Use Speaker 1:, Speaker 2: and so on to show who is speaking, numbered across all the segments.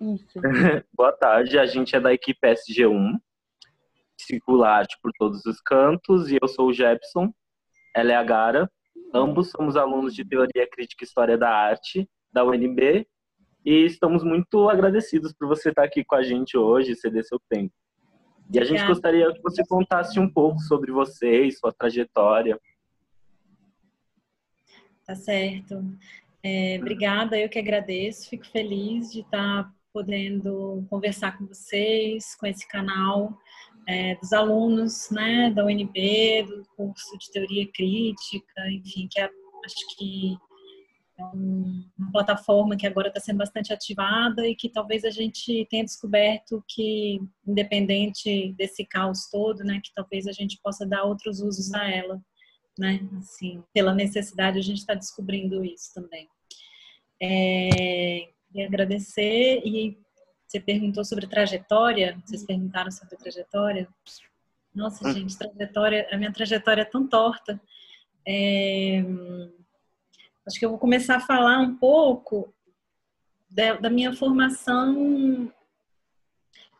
Speaker 1: Isso.
Speaker 2: Boa tarde, a gente é da equipe SG1, circula arte por todos os cantos, e eu sou o Jepson, ela é a Gara. Ambos somos alunos de Teoria Crítica e História da Arte da UNB e estamos muito agradecidos por você estar aqui com a gente hoje, ceder seu tempo. E a gente Obrigada. gostaria que você contasse um pouco sobre você e sua trajetória.
Speaker 1: Tá certo. É, obrigada, eu que agradeço. Fico feliz de estar podendo conversar com vocês, com esse canal é, dos alunos né, da UNB, do curso de Teoria Crítica, enfim, que é, acho que é uma plataforma que agora está sendo bastante ativada e que talvez a gente tenha descoberto que, independente desse caos todo, né, que talvez a gente possa dar outros usos a ela, né, assim, pela necessidade a gente está descobrindo isso também. É, agradecer e você perguntou sobre trajetória, vocês perguntaram sobre trajetória. Nossa, hum. gente, trajetória, a minha trajetória é tão torta. É, Acho que eu vou começar a falar um pouco da, da minha formação.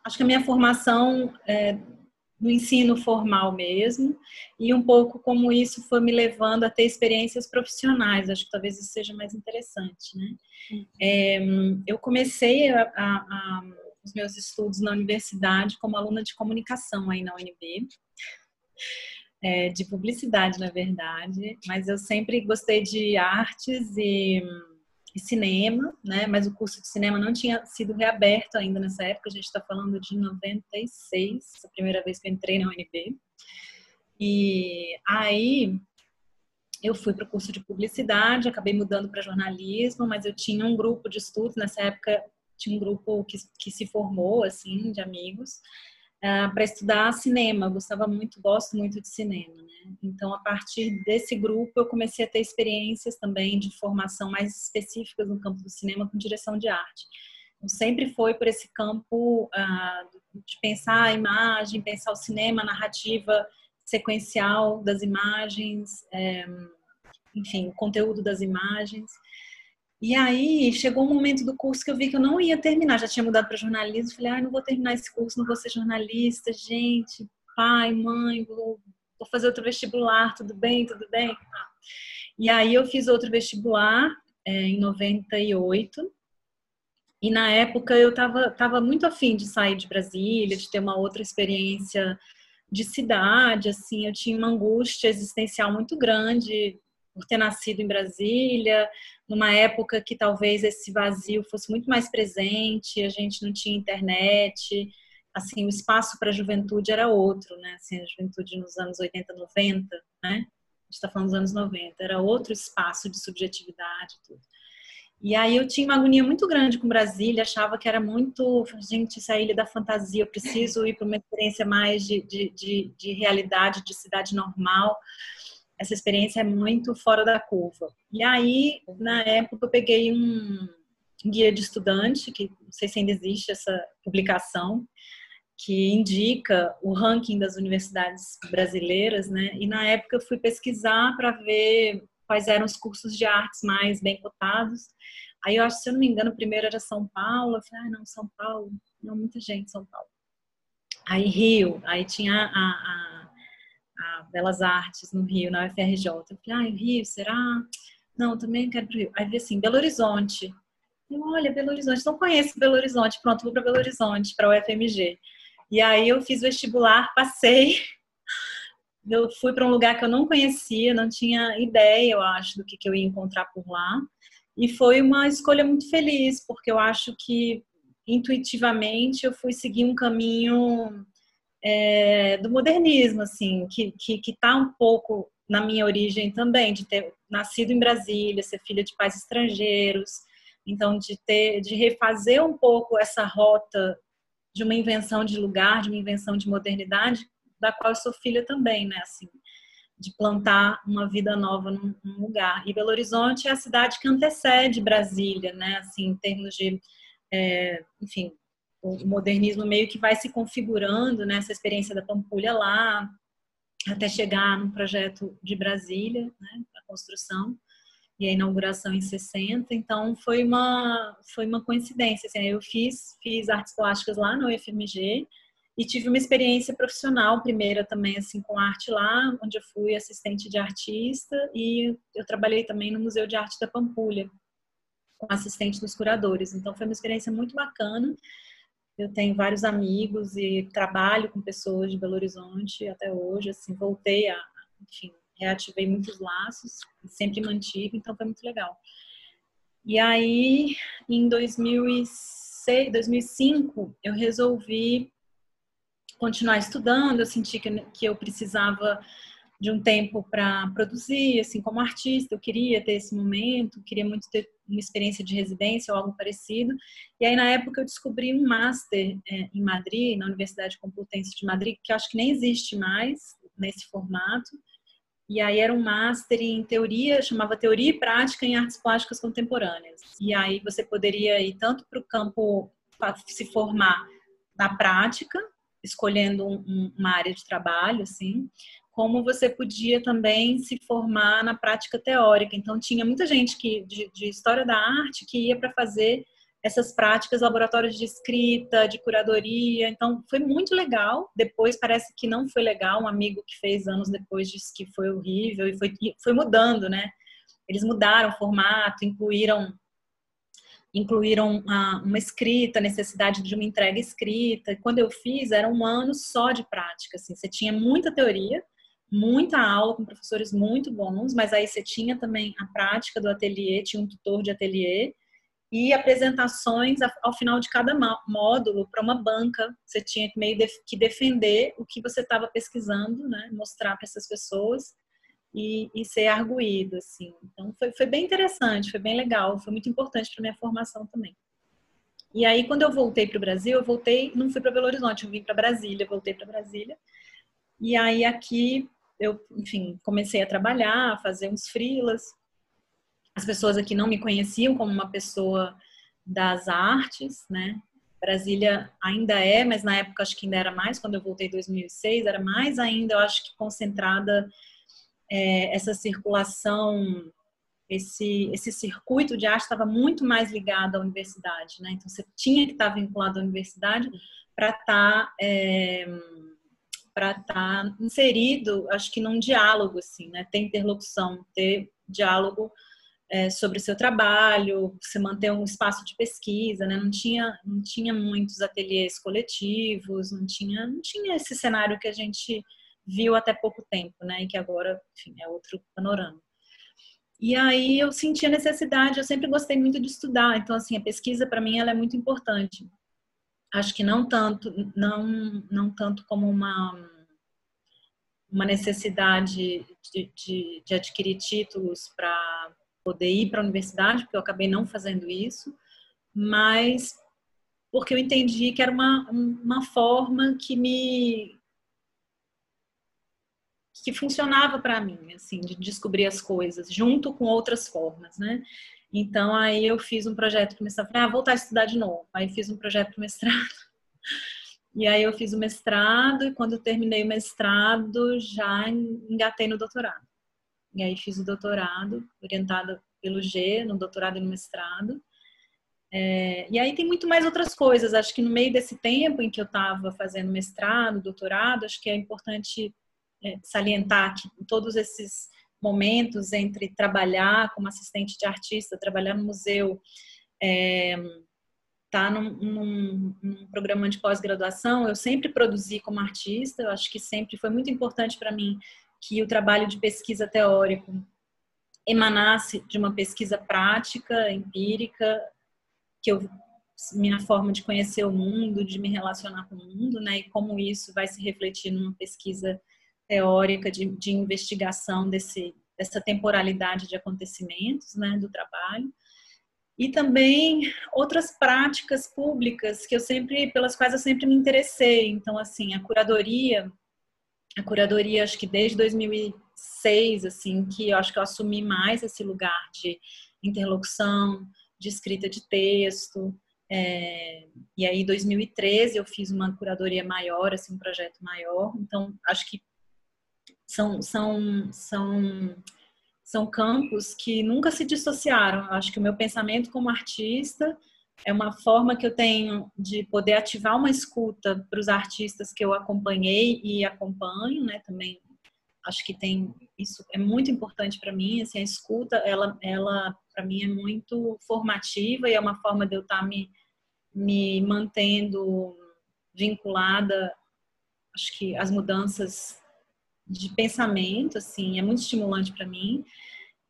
Speaker 1: Acho que a minha formação é, no ensino formal mesmo, e um pouco como isso foi me levando a ter experiências profissionais. Acho que talvez isso seja mais interessante, né? É, eu comecei a, a, a, os meus estudos na universidade como aluna de comunicação aí na UNB é, de publicidade, na verdade, mas eu sempre gostei de artes e, e, cinema, né? Mas o curso de cinema não tinha sido reaberto ainda nessa época, a gente está falando de 96, a primeira vez que eu entrei na UNB. E aí eu fui para o curso de publicidade, acabei mudando para jornalismo, mas eu tinha um grupo de estudos, nessa época tinha um grupo que, que se formou, assim, de amigos, ah, para estudar cinema. Eu gostava muito, gosto muito de cinema, né? Então, a partir desse grupo, eu comecei a ter experiências também de formação mais específicas no campo do cinema com direção de arte. Então, sempre foi por esse campo uh, de pensar a imagem, pensar o cinema, a narrativa sequencial das imagens, é, enfim, o conteúdo das imagens. E aí chegou um momento do curso que eu vi que eu não ia terminar, já tinha mudado para jornalismo, falei, ah, não vou terminar esse curso, não vou ser jornalista, gente, pai, mãe, vou, vou fazer outro vestibular, tudo bem, tudo bem? E aí eu fiz outro vestibular é, em 98, e na época eu estava tava muito afim de sair de Brasília, de ter uma outra experiência de cidade, assim, eu tinha uma angústia existencial muito grande por ter nascido em Brasília, numa época que talvez esse vazio fosse muito mais presente, a gente não tinha internet, assim, o espaço para a juventude era outro, né? Assim, a juventude nos anos 80, 90, né? A gente está falando dos anos 90, era outro espaço de subjetividade tudo. E aí eu tinha uma agonia muito grande com Brasília, achava que era muito, gente, isso é a ilha da fantasia, eu preciso ir para uma experiência mais de, de, de, de realidade, de cidade normal essa experiência é muito fora da curva. E aí, na época, eu peguei um guia de estudante, que não sei se ainda existe essa publicação, que indica o ranking das universidades brasileiras, né? E na época eu fui pesquisar para ver quais eram os cursos de artes mais bem cotados. Aí eu acho, se eu não me engano, o primeiro era São Paulo. Eu falei, ah, não, São Paulo. Não, muita gente, São Paulo. Aí Rio, aí tinha a, a a Belas Artes no Rio, na UFRJ. Eu falei, ah, Rio, será? Não, também quero pro Rio. Aí vi assim, Belo Horizonte. Eu, olha, Belo Horizonte, não conheço Belo Horizonte. Pronto, vou para Belo Horizonte, para o UFMG. E aí eu fiz vestibular, passei. Eu fui para um lugar que eu não conhecia, não tinha ideia, eu acho, do que, que eu ia encontrar por lá. E foi uma escolha muito feliz, porque eu acho que intuitivamente eu fui seguir um caminho é, do modernismo, assim, que que está um pouco na minha origem também, de ter nascido em Brasília, ser filha de pais estrangeiros, então de ter, de refazer um pouco essa rota de uma invenção de lugar, de uma invenção de modernidade, da qual eu sou filha também, né, assim, de plantar uma vida nova num, num lugar. E Belo Horizonte é a cidade que antecede Brasília, né, assim, em termos de, é, enfim, o modernismo meio que vai se configurando nessa né, experiência da Pampulha lá, até chegar no projeto de Brasília, né, a construção. e a inauguração em 60, então foi uma foi uma coincidência, assim, eu fiz fiz artes plásticas lá no UFMG e tive uma experiência profissional primeira também assim com arte lá, onde eu fui assistente de artista e eu trabalhei também no Museu de Arte da Pampulha como assistente dos curadores. Então foi uma experiência muito bacana. Eu tenho vários amigos e trabalho com pessoas de Belo Horizonte até hoje, assim, voltei a, enfim, reativei muitos laços, sempre mantive, então foi muito legal. E aí, em 2006, 2005, eu resolvi continuar estudando, eu senti que, que eu precisava de um tempo para produzir, assim, como artista, eu queria ter esse momento, queria muito ter uma experiência de residência ou algo parecido. E aí, na época, eu descobri um master é, em Madrid, na Universidade Complutense de Madrid, que acho que nem existe mais nesse formato, e aí era um master em teoria, chamava Teoria e Prática em Artes Plásticas Contemporâneas. E aí você poderia ir tanto para o campo se formar na prática, escolhendo um, uma área de trabalho, assim, como você podia também se formar na prática teórica. Então tinha muita gente que de, de história da arte que ia para fazer essas práticas, laboratórios de escrita, de curadoria. Então, foi muito legal. Depois, parece que não foi legal. Um amigo que fez anos depois disse que foi horrível e foi, foi mudando, né? Eles mudaram o formato, incluíram incluíram uma, uma escrita, necessidade de uma entrega escrita. Quando eu fiz, era um ano só de prática. Assim, você tinha muita teoria, muita aula com professores muito bons, mas aí você tinha também a prática do ateliê, tinha um tutor de ateliê, e apresentações ao final de cada módulo para uma banca. Você tinha que meio que defender o que você estava pesquisando, né? mostrar para essas pessoas e, e, ser arguído. Assim. Então, foi, foi bem interessante, foi bem legal, foi muito importante para minha formação também. E aí, quando eu voltei para o Brasil, eu voltei, não fui para Belo Horizonte, eu vim para Brasília, voltei para Brasília. E aí, aqui, eu, enfim, comecei a trabalhar, a fazer uns frilas, as pessoas aqui não me conheciam como uma pessoa das artes, né? Brasília ainda é, mas na época acho que ainda era mais, quando eu voltei em 2006, era mais ainda, eu acho que concentrada é, essa circulação, esse, esse circuito de arte estava muito mais ligado à universidade, né? Então você tinha que estar vinculado à universidade para estar. Tá, é, para estar tá inserido, acho que num diálogo, assim, né? Ter interlocução, ter diálogo é, sobre o seu trabalho, você manter um espaço de pesquisa, né? Não tinha, não tinha muitos ateliês coletivos, não tinha, não tinha esse cenário que a gente viu até pouco tempo, né? E que agora, enfim, é outro panorama. E aí eu senti a necessidade, eu sempre gostei muito de estudar, então assim, a pesquisa para mim ela é muito importante. Acho que não tanto, não, não tanto como uma uma necessidade de, de, de adquirir títulos para poder ir para a universidade, porque eu acabei não fazendo isso, mas porque eu entendi que era uma, uma forma que me que funcionava para mim, assim, de descobrir as coisas junto com outras formas, né? Então aí eu fiz um projeto para mestrado, falei, ah, voltar a estudar de novo. Aí fiz um projeto para mestrado. E aí eu fiz o mestrado e quando eu terminei o mestrado já engatei no doutorado. E aí fiz o doutorado, orientada pelo G, no doutorado e no mestrado. É, e aí tem muito mais outras coisas. Acho que no meio desse tempo em que eu estava fazendo mestrado, doutorado, acho que é importante é, salientar que todos esses momentos entre trabalhar como assistente de artista, trabalhar no museu, é, tá num, num, num programa de pós-graduação, eu sempre produzi como artista. Eu acho que sempre foi muito importante para mim que o trabalho de pesquisa teórico emanasse de uma pesquisa prática, empírica, que eu minha forma de conhecer o mundo, de me relacionar com o mundo, né? E como isso vai se refletir numa pesquisa teórica de, de investigação desse, dessa temporalidade de acontecimentos, né? Do trabalho. E também outras práticas públicas que eu sempre, pelas quais eu sempre me interessei. Então, assim, a curadoria a curadoria, acho que desde 2006, assim, que eu acho que eu assumi mais esse lugar de interlocução, de escrita de texto. É, e aí, em 2013, eu fiz uma curadoria maior, assim, um projeto maior. Então, acho que são, são, são, são campos que nunca se dissociaram. Eu acho que o meu pensamento como artista é uma forma que eu tenho de poder ativar uma escuta para os artistas que eu acompanhei e acompanho, né? Também acho que tem isso é muito importante para mim. Assim, a escuta, ela, ela para mim é muito formativa e é uma forma de eu estar tá me, me mantendo vinculada. Acho que as mudanças de pensamento, assim, é muito estimulante para mim.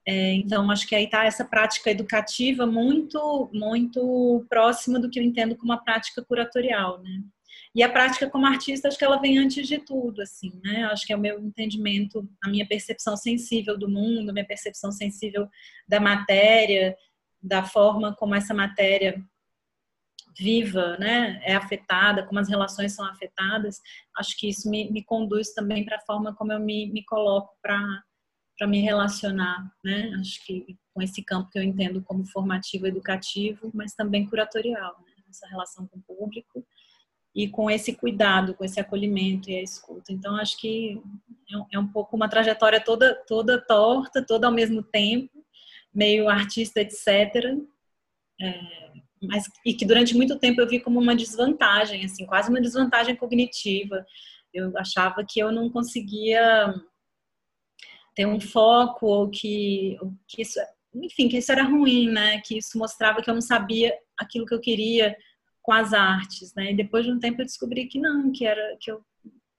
Speaker 1: É, então, acho que aí está essa prática educativa muito, muito próxima do que eu entendo como a prática curatorial, né? E a prática como artista, acho que ela vem antes de tudo, assim, né? Acho que é o meu entendimento, a minha percepção sensível do mundo, minha percepção sensível da matéria, da forma como essa matéria viva, né, é afetada, como as relações são afetadas, acho que isso me, me conduz também para a forma como eu me, me coloco para me relacionar, né? Acho que com esse campo que eu entendo como formativo, educativo, mas também curatorial, né? essa relação com o público e com esse cuidado, com esse acolhimento e a escuta. Então acho que é um é pouco uma trajetória toda toda torta, toda ao mesmo tempo, meio artista, etc. É, mas e que durante muito tempo eu vi como uma desvantagem, assim, quase uma desvantagem cognitiva. Eu achava que eu não conseguia ter um foco ou que, ou que isso, enfim, que isso era ruim, né? Que isso mostrava que eu não sabia aquilo que eu queria com as artes, né? E depois de um tempo eu descobri que não, que era que eu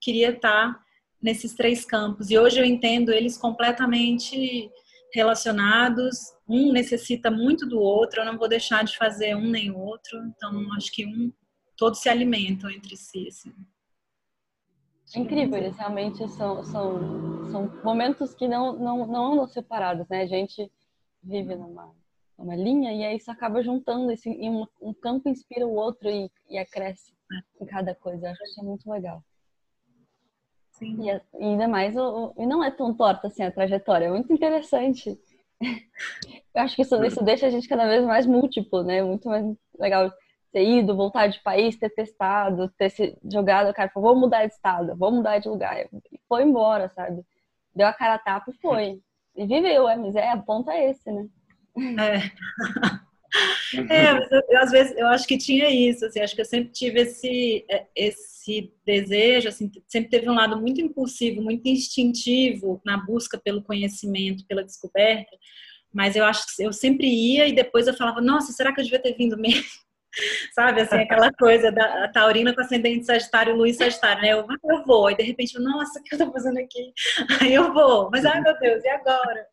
Speaker 1: queria estar nesses três campos. E hoje eu entendo eles completamente relacionados. Um necessita muito do outro. Eu não vou deixar de fazer um nem outro. Então acho que um todos se alimentam entre si. Assim.
Speaker 3: É incrível, eles realmente são, são, são momentos que não, não, não andam separados, né? A gente vive numa, numa linha e aí isso acaba juntando, esse, um, um campo inspira o outro e, e acresce em cada coisa. Eu acho que é muito legal. Sim. E, e ainda mais, o, o, e não é tão torta assim a trajetória, é muito interessante. Eu acho que isso, isso deixa a gente cada vez mais múltiplo, né? Muito mais legal ter ido, voltar de país, ter testado, ter se jogado, cara, falou, vou mudar de estado, vou mudar de lugar. E foi embora, sabe? Deu a cara a tapa e foi. E viveu, é, mas é, a ponta é esse, né?
Speaker 1: É. É, eu, eu, às vezes eu acho que tinha isso, assim, acho que eu sempre tive esse é, esse desejo, assim, sempre teve um lado muito impulsivo, muito instintivo na busca pelo conhecimento, pela descoberta, mas eu acho que eu sempre ia e depois eu falava, nossa, será que eu devia ter vindo mesmo? Sabe, assim, aquela coisa da taurina com ascendente sagitário, luz sagitário, né? Eu, eu vou, e de repente, nossa, o que eu tô fazendo aqui? Aí eu vou, mas ai meu Deus, e agora?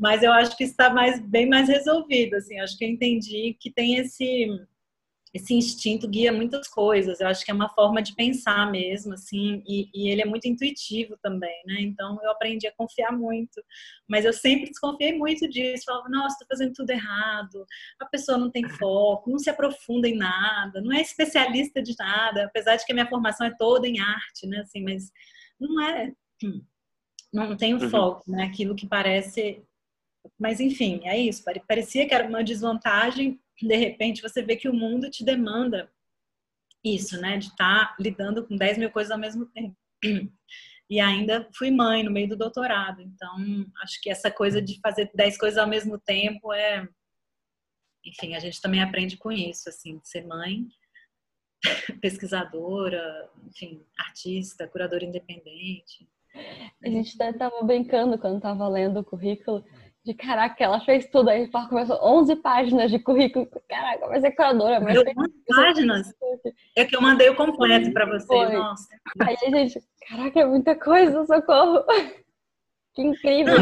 Speaker 1: Mas eu acho que está mais, bem mais resolvido, assim, acho que eu entendi que tem esse esse instinto guia muitas coisas. Eu acho que é uma forma de pensar mesmo, assim, e, e, ele é muito intuitivo também, né? Então eu aprendi a confiar muito, mas eu sempre desconfiei muito disso. Falava, nossa, estou fazendo tudo errado. A pessoa não tem foco, não se aprofunda em nada, não é especialista de nada, apesar de que a minha formação é toda em arte, né? Assim, mas não é, não tem o uhum. foco, né? Aquilo que parece mas enfim, é isso. Parecia que era uma desvantagem de repente você vê que o mundo te demanda isso, né? De estar tá lidando com 10 mil coisas ao mesmo tempo. E ainda fui mãe no meio do doutorado, então acho que essa coisa de fazer 10 coisas ao mesmo tempo é. Enfim, a gente também aprende com isso, assim, de ser mãe, pesquisadora, enfim, artista, curadora independente.
Speaker 3: A gente estava brincando quando estava lendo o currículo de caraca, ela fez tudo. Aí começou 11 páginas de currículo. Caraca, vai ser curadora. Mas 11
Speaker 1: páginas? É que eu mandei o completo para vocês. Nossa.
Speaker 3: Aí a gente, caraca, é muita coisa, socorro. Que incrível.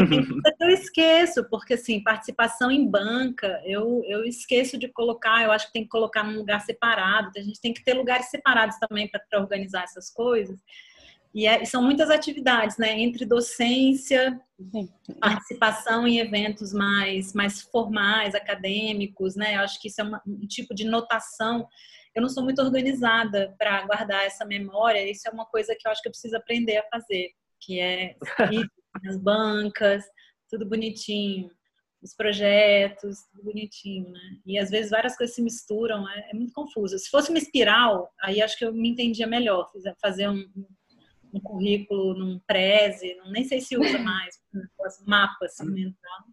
Speaker 1: eu esqueço, porque assim, participação em banca, eu, eu esqueço de colocar, eu acho que tem que colocar num lugar separado. A gente tem que ter lugares separados também para organizar essas coisas. E é, são muitas atividades, né? Entre docência, participação em eventos mais, mais formais, acadêmicos, né? Eu acho que isso é uma, um tipo de notação. Eu não sou muito organizada para guardar essa memória. Isso é uma coisa que eu acho que eu preciso aprender a fazer, que é as bancas, tudo bonitinho, os projetos, tudo bonitinho, né? E às vezes várias coisas se misturam, é, é muito confuso. Se fosse uma espiral, aí acho que eu me entendia melhor, fazer um um currículo num Prezi, nem sei se usa mais, mapa assim, mental.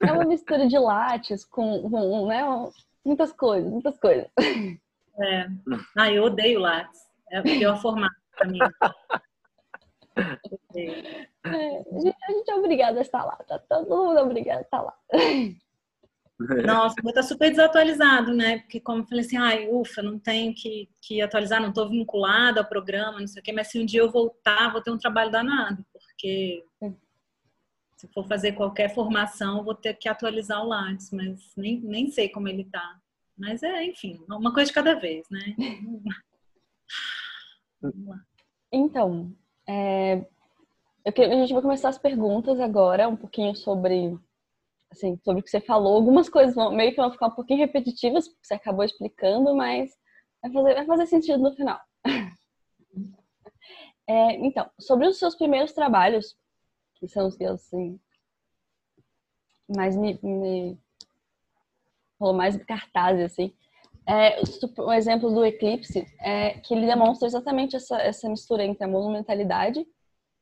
Speaker 3: É uma mistura de lattes com, com né, muitas coisas, muitas coisas.
Speaker 1: É. Ah, eu odeio lattes. É o pior formato para mim.
Speaker 3: É, a, gente, é obrigado a estar lá, tá todo mundo obrigado a estar lá.
Speaker 1: Nossa, vou estar super desatualizado, né? Porque como eu falei assim, ai, ufa, não tenho que, que atualizar, não estou vinculada ao programa, não sei o quê, mas se um dia eu voltar, vou ter um trabalho danado, porque se for fazer qualquer formação, vou ter que atualizar o Lattes, mas nem, nem sei como ele está. Mas é, enfim, uma coisa de cada vez, né?
Speaker 3: Então, é, eu, a gente vai começar as perguntas agora, um pouquinho sobre assim, sobre o que você falou. Algumas coisas vão, meio que vão ficar um pouquinho repetitivas, porque você acabou explicando, mas vai fazer, vai fazer sentido no final. É, então, sobre os seus primeiros trabalhos, que são os que assim, mais me, me falou mais cartazes, assim, é, um exemplo do Eclipse é que ele demonstra exatamente essa, essa mistura entre a monumentalidade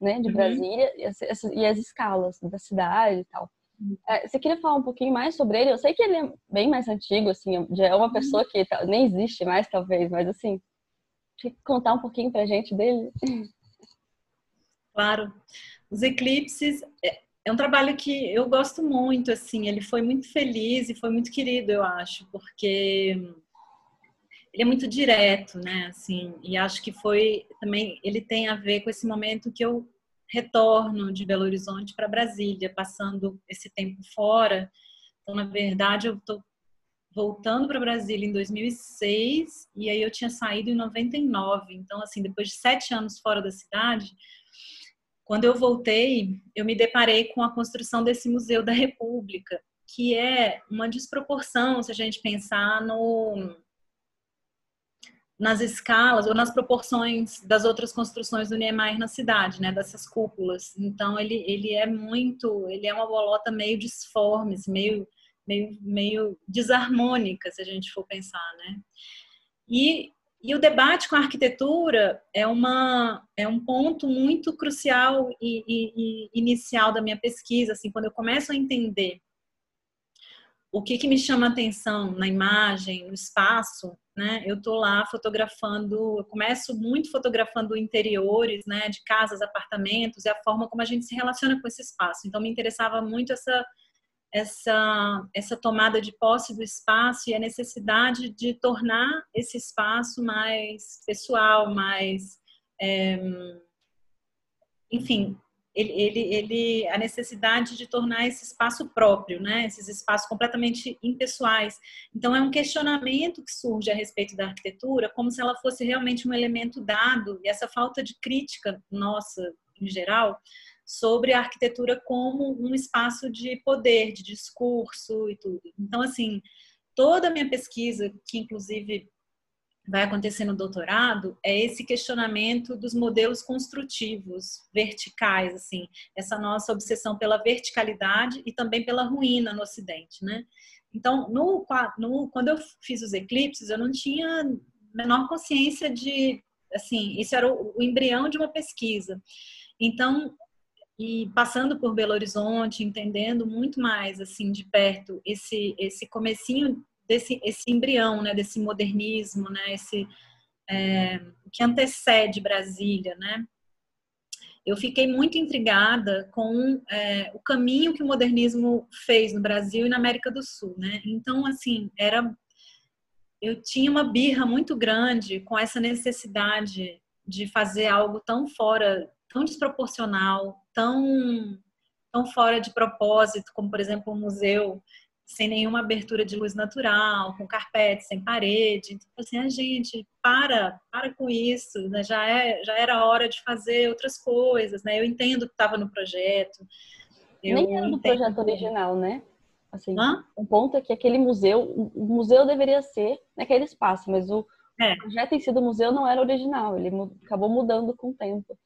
Speaker 3: né, de uhum. Brasília e as, e as escalas da cidade e tal. É, você queria falar um pouquinho mais sobre ele? Eu sei que ele é bem mais antigo, assim, já é uma uhum. pessoa que nem existe mais, talvez, mas assim, contar um pouquinho pra gente dele?
Speaker 1: Claro. Os eclipses é, é um trabalho que eu gosto muito, assim, ele foi muito feliz e foi muito querido, eu acho, porque ele é muito direto, né, assim, e acho que foi também, ele tem a ver com esse momento que eu retorno de Belo Horizonte para Brasília, passando esse tempo fora. Então, na verdade, eu estou voltando para Brasília em 2006 e aí eu tinha saído em 99. Então, assim, depois de sete anos fora da cidade, quando eu voltei, eu me deparei com a construção desse Museu da República, que é uma desproporção se a gente pensar no nas escalas ou nas proporções das outras construções do Niemeyer na cidade, né, dessas cúpulas. Então ele ele é muito, ele é uma bolota meio disforme, meio meio meio desarmônica, se a gente for pensar, né? E e o debate com a arquitetura é, uma, é um ponto muito crucial e, e, e inicial da minha pesquisa. Assim, quando eu começo a entender o que, que me chama atenção na imagem, no espaço, né? Eu tô lá fotografando, eu começo muito fotografando interiores, né, de casas, apartamentos e a forma como a gente se relaciona com esse espaço. Então me interessava muito essa essa essa tomada de posse do espaço e a necessidade de tornar esse espaço mais pessoal, mais é, enfim, ele, ele, ele, a necessidade de tornar esse espaço próprio, né? Esses espaços completamente impessoais. Então é um questionamento que surge a respeito da arquitetura, como se ela fosse realmente um elemento dado e essa falta de crítica nossa em geral sobre a arquitetura como um espaço de poder, de discurso e tudo. Então assim, toda a minha pesquisa, que inclusive vai acontecer no doutorado é esse questionamento dos modelos construtivos verticais, assim, essa nossa obsessão pela verticalidade e também pela ruína no Ocidente, né? Então, no, no, quando eu fiz os eclipses, eu não tinha menor consciência de, assim, isso era o, o embrião de uma pesquisa. Então, e passando por Belo Horizonte, entendendo muito mais, assim, de perto esse esse comecinho desse esse embrião, né, desse modernismo, né, esse é, que antecede Brasília, né? Eu fiquei muito intrigada com é, o caminho que o modernismo fez no Brasil e na América do Sul, né? Então, assim, era eu tinha uma birra muito grande com essa necessidade de fazer algo tão fora, tão desproporcional, tão tão fora de propósito, como por exemplo um museu sem nenhuma abertura de luz natural, com carpete, sem parede. Então, assim, a gente, para, para com isso, né? já, é, já era hora de fazer outras coisas, né? Eu entendo que estava no projeto.
Speaker 3: Nem era do projeto original, né? Assim, Hã? um ponto é que aquele museu, o museu deveria ser naquele espaço, mas o é. projeto em si do museu não era original, ele acabou mudando com o tempo.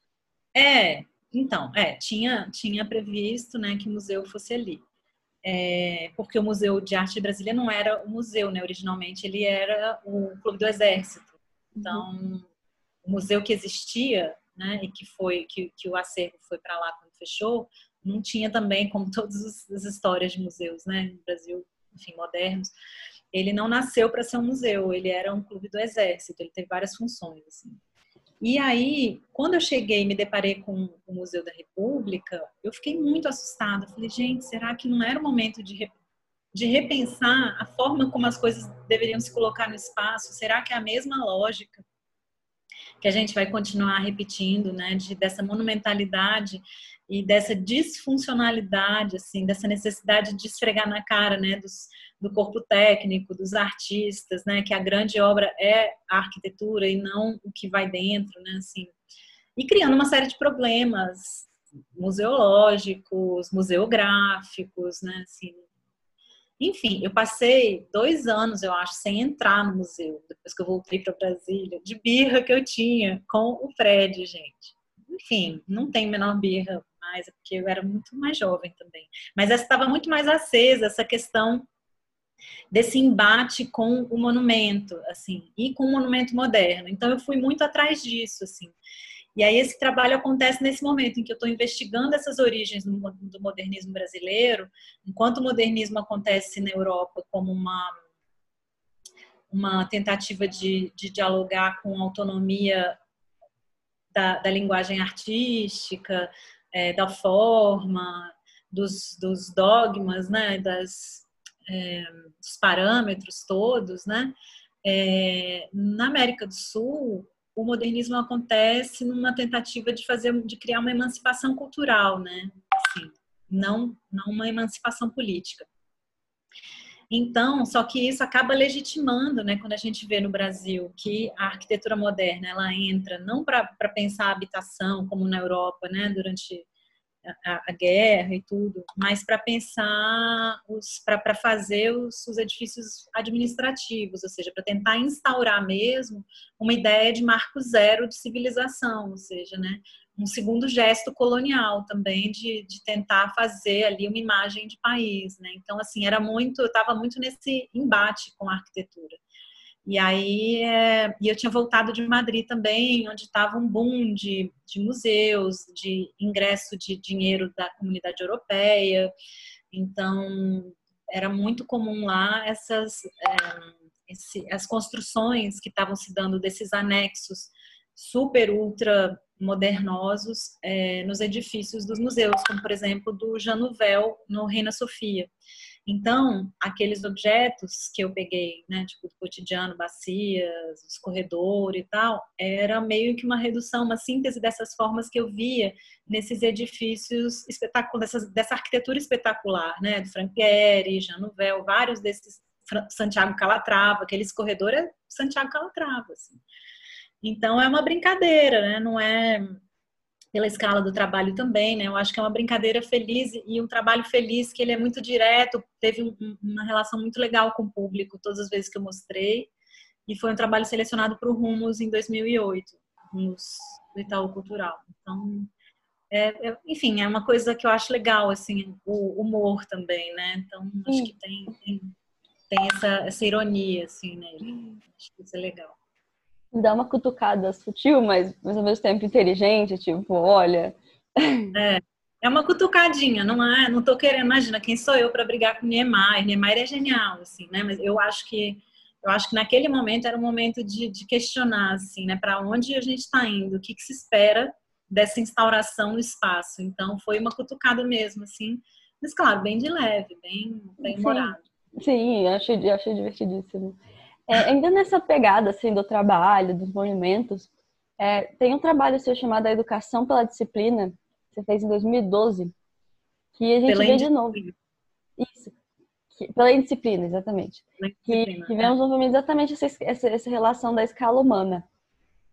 Speaker 1: É, então, é, tinha, tinha previsto, né, que o museu fosse ali é, porque o Museu de Arte de Brasília não era o museu, né? Originalmente ele era o Clube do Exército. Então, o museu que existia, né, e que foi que, que o acervo foi para lá quando fechou, não tinha também como todas as histórias de museus, né, no Brasil, enfim, modernos. Ele não nasceu para ser um museu, ele era um clube do exército, ele teve várias funções assim. E aí, quando eu cheguei e me deparei com o Museu da República, eu fiquei muito assustada. Falei, gente, será que não era o momento de, de repensar a forma como as coisas deveriam se colocar no espaço? Será que é a mesma lógica que a gente vai continuar repetindo, né? De, dessa monumentalidade e dessa disfuncionalidade, assim, dessa necessidade de esfregar na cara, né, dos, do corpo técnico, dos artistas, né, que a grande obra é a arquitetura e não o que vai dentro, né, assim, e criando uma série de problemas museológicos, museográficos, né, assim. Enfim, eu passei dois anos, eu acho, sem entrar no museu, depois que eu voltei para Brasília, de birra que eu tinha com o Fred, gente. Enfim, não tem menor birra mais, é porque eu era muito mais jovem também. Mas estava muito mais acesa, essa questão desse embate com o monumento, assim, e com o monumento moderno. Então eu fui muito atrás disso, assim. E aí esse trabalho acontece nesse momento em que eu estou investigando essas origens do modernismo brasileiro, enquanto o modernismo acontece na Europa como uma uma tentativa de, de dialogar com autonomia da, da linguagem artística, é, da forma, dos, dos dogmas, né, das, é, dos parâmetros todos, né? É, na América do Sul, o modernismo acontece numa tentativa de fazer, de criar uma emancipação cultural, né? Assim, não, não uma emancipação política. Então, só que isso acaba legitimando, né, quando a gente vê no Brasil que a arquitetura moderna ela entra não para pensar a habitação como na Europa, né, durante a, a guerra e tudo, mas para pensar para fazer os, os edifícios administrativos, ou seja, para tentar instaurar mesmo uma ideia de marco zero de civilização, ou seja, né, um segundo gesto colonial também de, de tentar fazer ali uma imagem de país, né? Então assim era muito, eu estava muito nesse embate com a arquitetura. E aí é, e eu tinha voltado de Madrid também, onde estava um boom de, de museus, de ingresso de dinheiro da comunidade europeia. Então era muito comum lá essas é, esse, as construções que estavam se dando desses anexos super ultra modernosos é, nos edifícios dos museus, como por exemplo do Jean Nouvel no Reina Sofia. Então, aqueles objetos que eu peguei, né, tipo do cotidiano, bacias, escorredor e tal, era meio que uma redução, uma síntese dessas formas que eu via nesses edifícios espetaculares, dessa, arquitetura espetacular, né, do Frank Gehry, vários desses Santiago Calatrava, aquele escorredor é Santiago Calatrava, assim. Então é uma brincadeira, né? Não é pela escala do trabalho também, né? Eu acho que é uma brincadeira feliz e um trabalho feliz que ele é muito direto, teve um, uma relação muito legal com o público todas as vezes que eu mostrei e foi um trabalho selecionado para o Rumos em 2008, Rumos do Itaú Cultural. Então, é, é, enfim, é uma coisa que eu acho legal, assim, o humor também, né? Então, acho que tem, tem, tem essa, essa ironia, assim, nele. Acho que isso é legal
Speaker 3: dá uma cutucada sutil, mas, mas ao mesmo tempo inteligente, tipo, olha.
Speaker 1: É, é uma cutucadinha, não é? Não tô querendo, imagina, quem sou eu para brigar com Niemeyer? Niemeyer é genial, assim, né? Mas eu acho que eu acho que naquele momento era um momento de, de questionar, assim, né? Para onde a gente está indo? O que, que se espera dessa instauração no espaço? Então, foi uma cutucada mesmo, assim. Mas, claro, bem de leve, bem, bem morado.
Speaker 3: Sim, achei, achei divertidíssimo. É, ainda nessa pegada assim do trabalho, dos movimentos, é, tem um trabalho seu chamado A Educação pela Disciplina, que você fez em 2012, que a gente pela vê de novo. Isso. Que, pela indisciplina, exatamente. Indisciplina, que, que vê um desenvolvimento exatamente essa, essa, essa, relação da escala humana.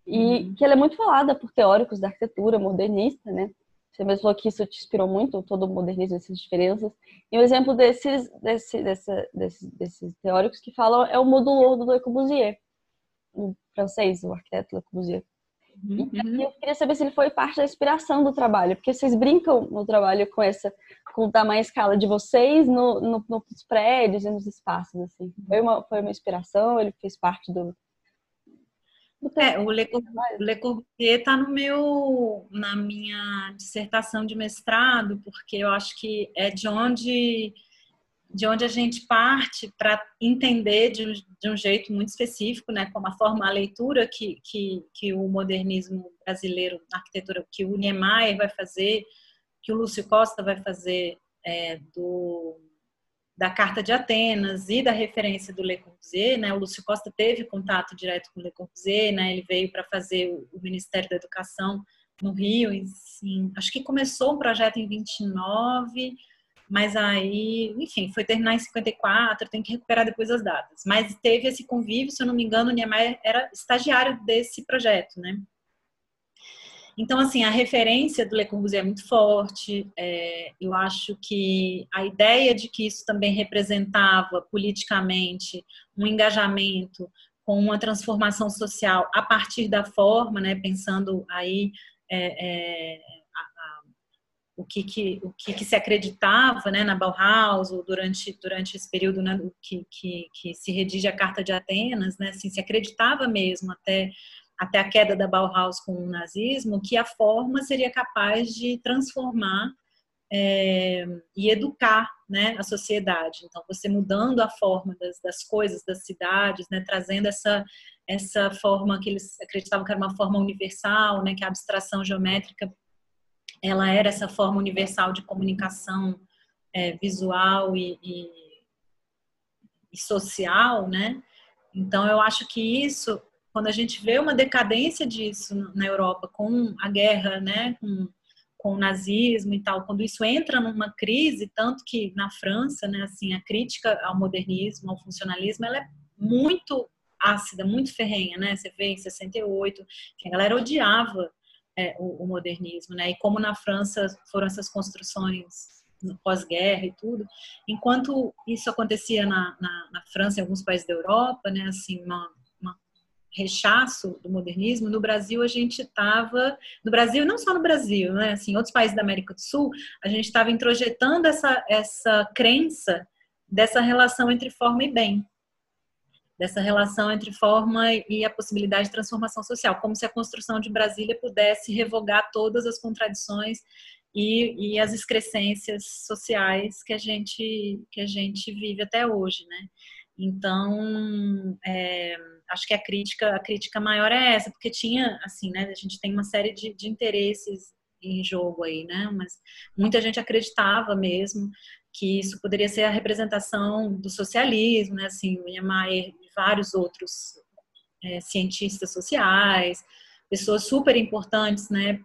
Speaker 3: E uhum. que ela é muito falada por teóricos da arquitetura modernista, né? Você mesmo falou que isso te inspirou muito, todo o modernismo, essas diferenças. E um exemplo desses, desse, desse, desses, desses teóricos que falam é o modulo do Le Corbusier, o francês, o arquiteto Le Corbusier. Uhum. E eu queria saber se ele foi parte da inspiração do trabalho, porque vocês brincam no trabalho com essa, com o tamanho escala de vocês no, no, nos prédios e nos espaços, assim. Foi uma, foi uma inspiração? Ele fez parte do,
Speaker 1: É, o Le, Corbusier está no meu, na minha dissertação de mestrado, porque eu acho que é de onde, de onde a gente parte para entender de um, de um, jeito muito específico, né, como a forma, a leitura que, que, que o modernismo brasileiro, a arquitetura, que o Niemeyer vai fazer, que o Lúcio Costa vai fazer é, do da Carta de Atenas e da referência do Le Corbusier, né? O Lúcio Costa teve contato direto com o Le Corbusier, né? Ele veio para fazer o Ministério da Educação no Rio, sim, acho que começou um projeto em 29, mas aí, enfim, foi terminar em 54, tem que recuperar depois as datas. Mas teve esse convívio, se eu não me engano, o Niemeyer era estagiário desse projeto, né? Então, assim, a referência do Le Corbusier é muito forte. É, eu acho que a ideia de que isso também representava politicamente um engajamento com uma transformação social a partir da forma, né, pensando aí é, é, a, a, o, que, que, o que, que, se acreditava né, na Bauhaus durante, durante esse período né, que, que, que se redige a Carta de Atenas, né, assim, se acreditava mesmo até até a queda da Bauhaus com o nazismo, que a forma seria capaz de transformar é, e educar né, a sociedade. Então, você mudando a forma das, das coisas, das cidades, né, trazendo essa, essa forma que eles acreditavam que era uma forma universal, né, que a abstração geométrica ela era essa forma universal de comunicação é, visual e, e, e social, né? Então, eu acho que isso quando a gente vê uma decadência disso na Europa com a guerra, né, com, com o nazismo e tal, quando isso entra numa crise, tanto que na França, né, assim, a crítica ao modernismo, ao funcionalismo, ela é muito ácida, muito ferrenha, né? Você vê em 68 que a galera odiava é, o, o, modernismo, né? E como na França foram essas construções pós-guerra e tudo, enquanto isso acontecia na, na, na França e alguns países da Europa, né? Assim, uma rechaço do modernismo, no Brasil a gente estava, no Brasil, não só no Brasil, né, assim, outros países da América do Sul, a gente estava introjetando essa, essa crença dessa relação entre forma e bem, dessa relação entre forma e a possibilidade de transformação social, como se a construção de Brasília pudesse revogar todas as contradições e, e as excrescências sociais que a gente que a gente vive até hoje, né? Então, é, acho que a crítica, a crítica maior é essa, porque tinha, assim, né, a gente tem uma série de, de interesses em jogo aí, né, mas muita gente acreditava mesmo que isso poderia ser a representação do socialismo, né, assim, Niemeyer e vários outros é, cientistas sociais, pessoas super importantes, né,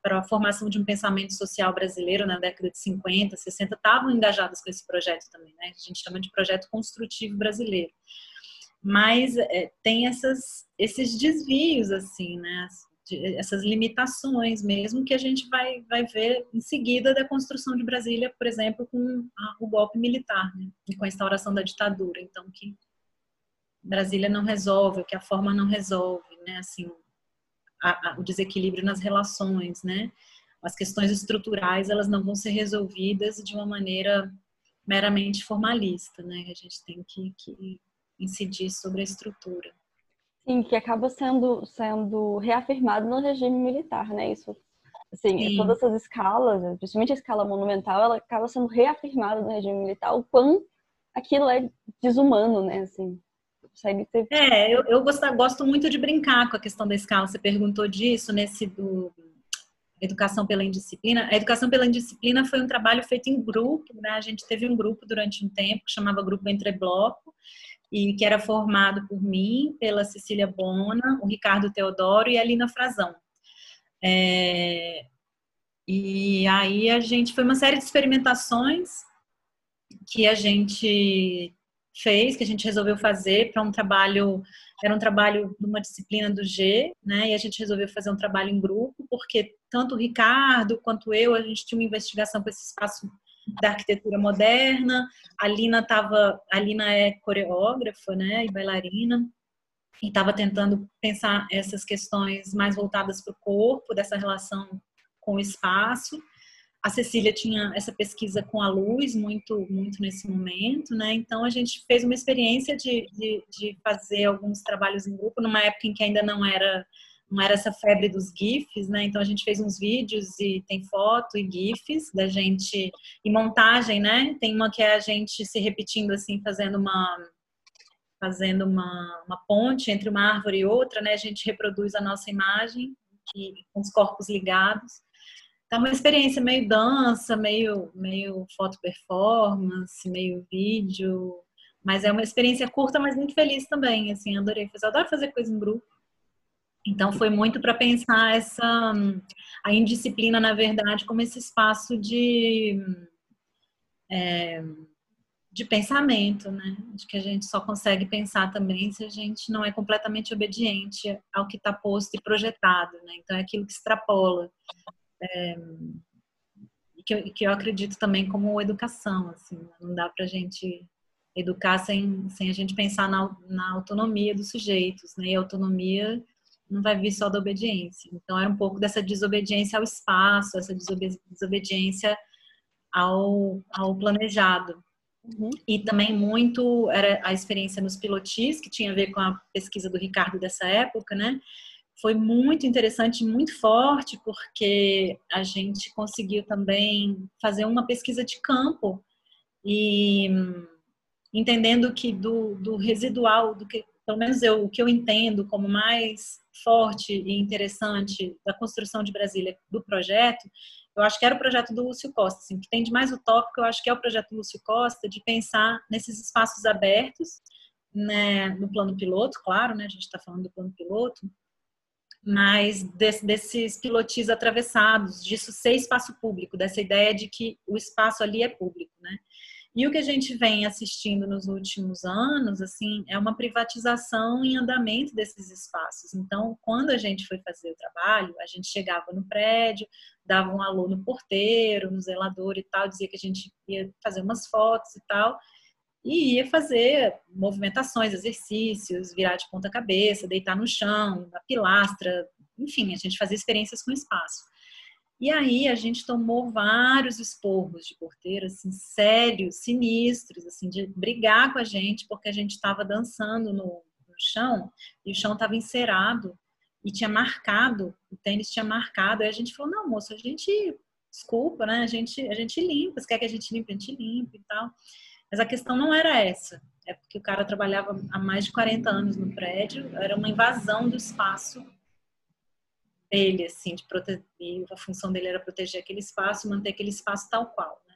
Speaker 1: para a formação de um pensamento social brasileiro na década de 50, 60, estavam engajadas com esse projeto também, né, a gente chama de projeto construtivo brasileiro mas é, tem essas, esses desvios, assim, né? essas limitações mesmo que a gente vai, vai ver em seguida da construção de Brasília, por exemplo, com a, o golpe militar né? e com a instauração da ditadura. Então, que Brasília não resolve, que a forma não resolve, né? Assim, a, a, o desequilíbrio nas relações, né? As questões estruturais, elas não vão ser resolvidas de uma maneira meramente formalista, né? A gente tem que, que incidir sobre a estrutura.
Speaker 3: Sim, que acaba sendo, sendo reafirmado no regime militar, né? Isso, assim, Sim. todas essas escalas, principalmente a escala monumental, ela acaba sendo reafirmada no regime militar, o quão aquilo é desumano, né? Assim, consegue ter...
Speaker 1: É, eu, eu gosto, gosto muito de brincar com a questão da escala. Você perguntou disso nesse do Educação pela Indisciplina. A Educação pela Indisciplina foi um trabalho feito em grupo, né? A gente teve um grupo durante um tempo que chamava Grupo Entre Bloco, e que era formado por mim, pela Cecília Bona, o Ricardo Teodoro e a Lina Frazão. É, e aí a gente foi uma série de experimentações que a gente fez, que a gente resolveu fazer para um trabalho, era um trabalho de uma disciplina do G, né? E a gente resolveu fazer um trabalho em grupo, porque tanto o Ricardo quanto eu, a gente tinha uma investigação com esse espaço da arquitetura moderna. A Lina tava, a Lina é coreógrafa, né, e bailarina, e estava tentando pensar essas questões mais voltadas para o corpo, dessa relação com o espaço. A Cecília tinha essa pesquisa com a luz muito, muito nesse momento, né? Então a gente fez uma experiência de, de, de fazer alguns trabalhos em grupo numa época em que ainda não era não era essa febre dos GIFs, né? Então a gente fez uns vídeos e tem foto e GIFs da gente e montagem, né? Tem uma que é a gente se repetindo assim, fazendo uma fazendo uma, uma ponte entre uma árvore e outra, né? A gente reproduz a nossa imagem com os corpos ligados. Então, uma experiência meio dança, meio, meio foto performance, meio vídeo, mas é uma experiência curta, mas muito feliz também, assim, adorei fazer, adoro fazer coisa em grupo. Então, foi muito para pensar essa, a indisciplina, na verdade, como esse espaço de, é, de pensamento, né? De que a gente só consegue pensar também se a gente não é completamente obediente ao que está posto e projetado, né? Então, é aquilo que extrapola é, que, eu, que eu acredito também como educação, assim, não dá para a gente educar sem, sem a gente pensar na, na autonomia dos sujeitos, né? E a autonomia não vai vir só da obediência. Então, era um pouco dessa desobediência ao espaço, essa desobediência ao, ao planejado. Uhum. E também muito era a experiência nos pilotis, que tinha a ver com a pesquisa do Ricardo dessa época, né? Foi muito interessante, muito forte, porque a gente conseguiu também fazer uma pesquisa de campo e entendendo que do, do residual, do que, pelo menos eu, o que eu entendo como mais forte e interessante da construção de Brasília do projeto, eu acho que era o projeto do Lúcio Costa, assim, que tem de mais utópico, eu acho que é o projeto do Lúcio Costa de pensar nesses espaços abertos, né, no plano piloto, claro, né, a gente está falando do plano piloto, mas desse, desses pilotis atravessados, disso ser espaço público, dessa ideia de que o espaço ali é público, né? E o que a gente vem assistindo nos últimos anos, assim, é uma privatização em andamento desses espaços. Então, quando a gente foi fazer o trabalho, a gente chegava no prédio, dava um alô no porteiro, no zelador e tal, dizia que a gente ia fazer umas fotos e tal, e ia fazer movimentações, exercícios, virar de ponta cabeça, deitar no chão, na pilastra, enfim, a gente fazia experiências com espaço. E aí a gente tomou vários esporros de porteiro, assim, sérios, sinistros, assim, de brigar com a gente porque a gente estava dançando no, no chão e o chão estava encerado e tinha marcado, o tênis tinha marcado. Aí a gente falou, não, moço, a gente, desculpa, né? A gente, a gente limpa, você quer que a gente limpe, a gente limpa e tal. Mas a questão não era essa. É porque o cara trabalhava há mais de 40 anos no prédio, era uma invasão do espaço dele, assim, de proteger, a função dele era proteger aquele espaço, manter aquele espaço tal qual, né?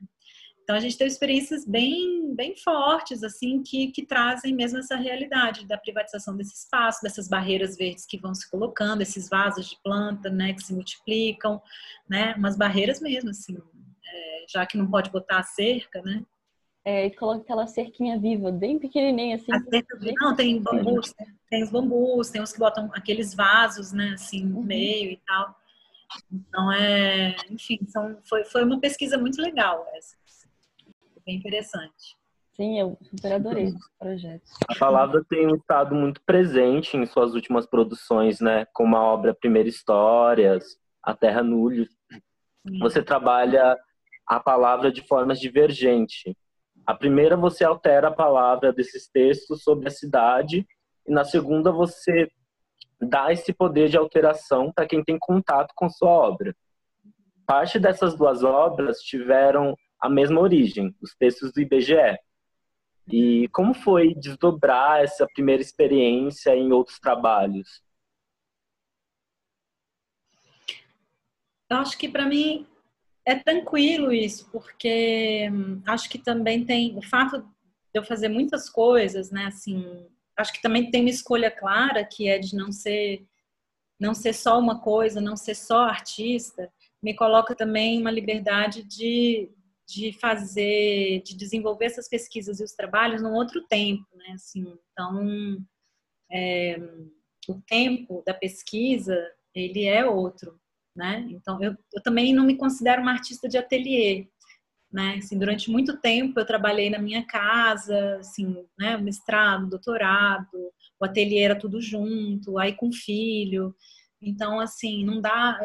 Speaker 1: Então a gente teve experiências bem, bem fortes, assim, que, que trazem mesmo essa realidade da privatização desse espaço, dessas barreiras verdes que vão se colocando, esses vasos de planta, né, que se multiplicam, né, umas barreiras mesmo, assim, é, já que não pode botar a cerca, né,
Speaker 3: é, e coloca aquela cerquinha viva, bem pequenininha, assim. Cerca,
Speaker 1: não, tem bambus, tem os bambus, tem os que botam aqueles vasos, né, assim, no uhum. meio e tal. Então, é, enfim, são, foi, foi uma pesquisa muito legal essa. Bem interessante.
Speaker 3: Sim, eu super adorei esse projeto.
Speaker 2: A palavra tem estado muito presente em suas últimas produções, né? Como a obra Primeira Histórias, A Terra Nulho. Você trabalha a palavra de formas divergentes. A primeira, você altera a palavra desses textos sobre a cidade, e na segunda, você dá esse poder de alteração para quem tem contato com sua obra. Parte dessas duas obras tiveram a mesma origem, os textos do IBGE. E como foi desdobrar essa primeira experiência em outros trabalhos?
Speaker 1: Eu acho que para mim é tranquilo isso, porque hum, acho que também tem o fato de eu fazer muitas coisas, né? Assim, acho que também tem uma escolha clara que é de não ser não ser só uma coisa, não ser só artista, me coloca também uma liberdade de, de fazer, de desenvolver essas pesquisas e os trabalhos num outro tempo, né? Assim, então, é, o tempo da pesquisa ele é outro né? Então, eu, eu também não me considero uma artista de ateliê, né? Assim, durante muito tempo eu trabalhei na minha casa, assim, né? Mestrado, doutorado, o ateliê era tudo junto, aí com filho. Então, assim, não dá.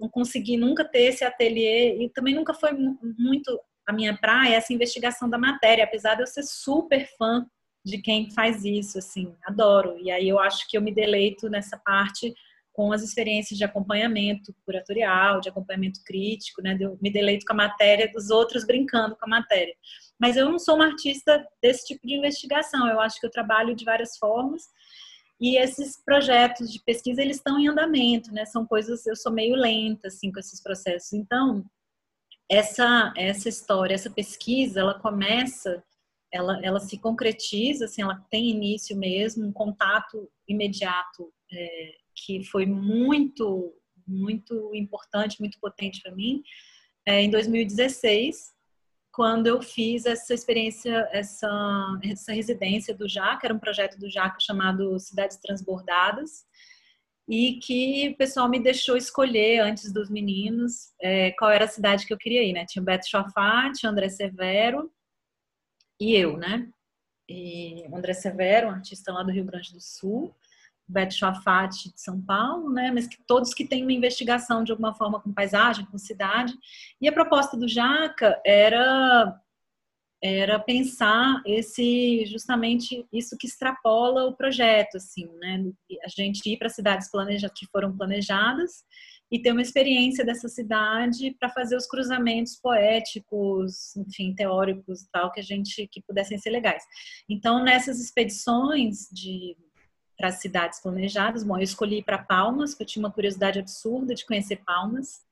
Speaker 1: não consegui nunca ter esse ateliê e também nunca foi muito a minha praia essa investigação da matéria, apesar de eu ser super fã de quem faz isso, assim, adoro. E aí eu acho que eu me deleito nessa parte com as experiências de acompanhamento curatorial, de acompanhamento crítico, né? Eu me deleito com a matéria dos outros brincando com a matéria. Mas eu não sou uma artista desse tipo de investigação. Eu acho que eu trabalho de várias formas e esses projetos de pesquisa eles estão em andamento, né? São coisas eu sou meio lenta assim com esses processos. Então essa essa história, essa pesquisa, ela começa ela, ela se concretiza, assim, ela tem início mesmo, um contato imediato é, que foi muito, muito importante, muito potente para mim, é, em 2016, quando eu fiz essa experiência, essa, essa residência do JACA, era um projeto do JACA chamado Cidades Transbordadas, e que o pessoal me deixou escolher antes dos meninos é, qual era a cidade que eu queria ir, né? Tinha Beto Chafá, tinha André Severo, e eu, né? E André Severo, um artista lá do Rio Grande do Sul, Beto Chafati de São Paulo, né? Mas que todos que têm uma investigação de alguma forma com paisagem, com cidade. E a proposta do Jaca era era pensar esse justamente isso que extrapola o projeto, assim, né? A gente ir para cidades planejadas que foram planejadas e ter uma experiência dessa cidade para fazer os cruzamentos poéticos, enfim, teóricos tal que a gente que pudessem ser legais. Então, nessas expedições de para cidades planejadas, bom, eu escolhi para Palmas, porque eu tinha uma curiosidade absurda de conhecer Palmas,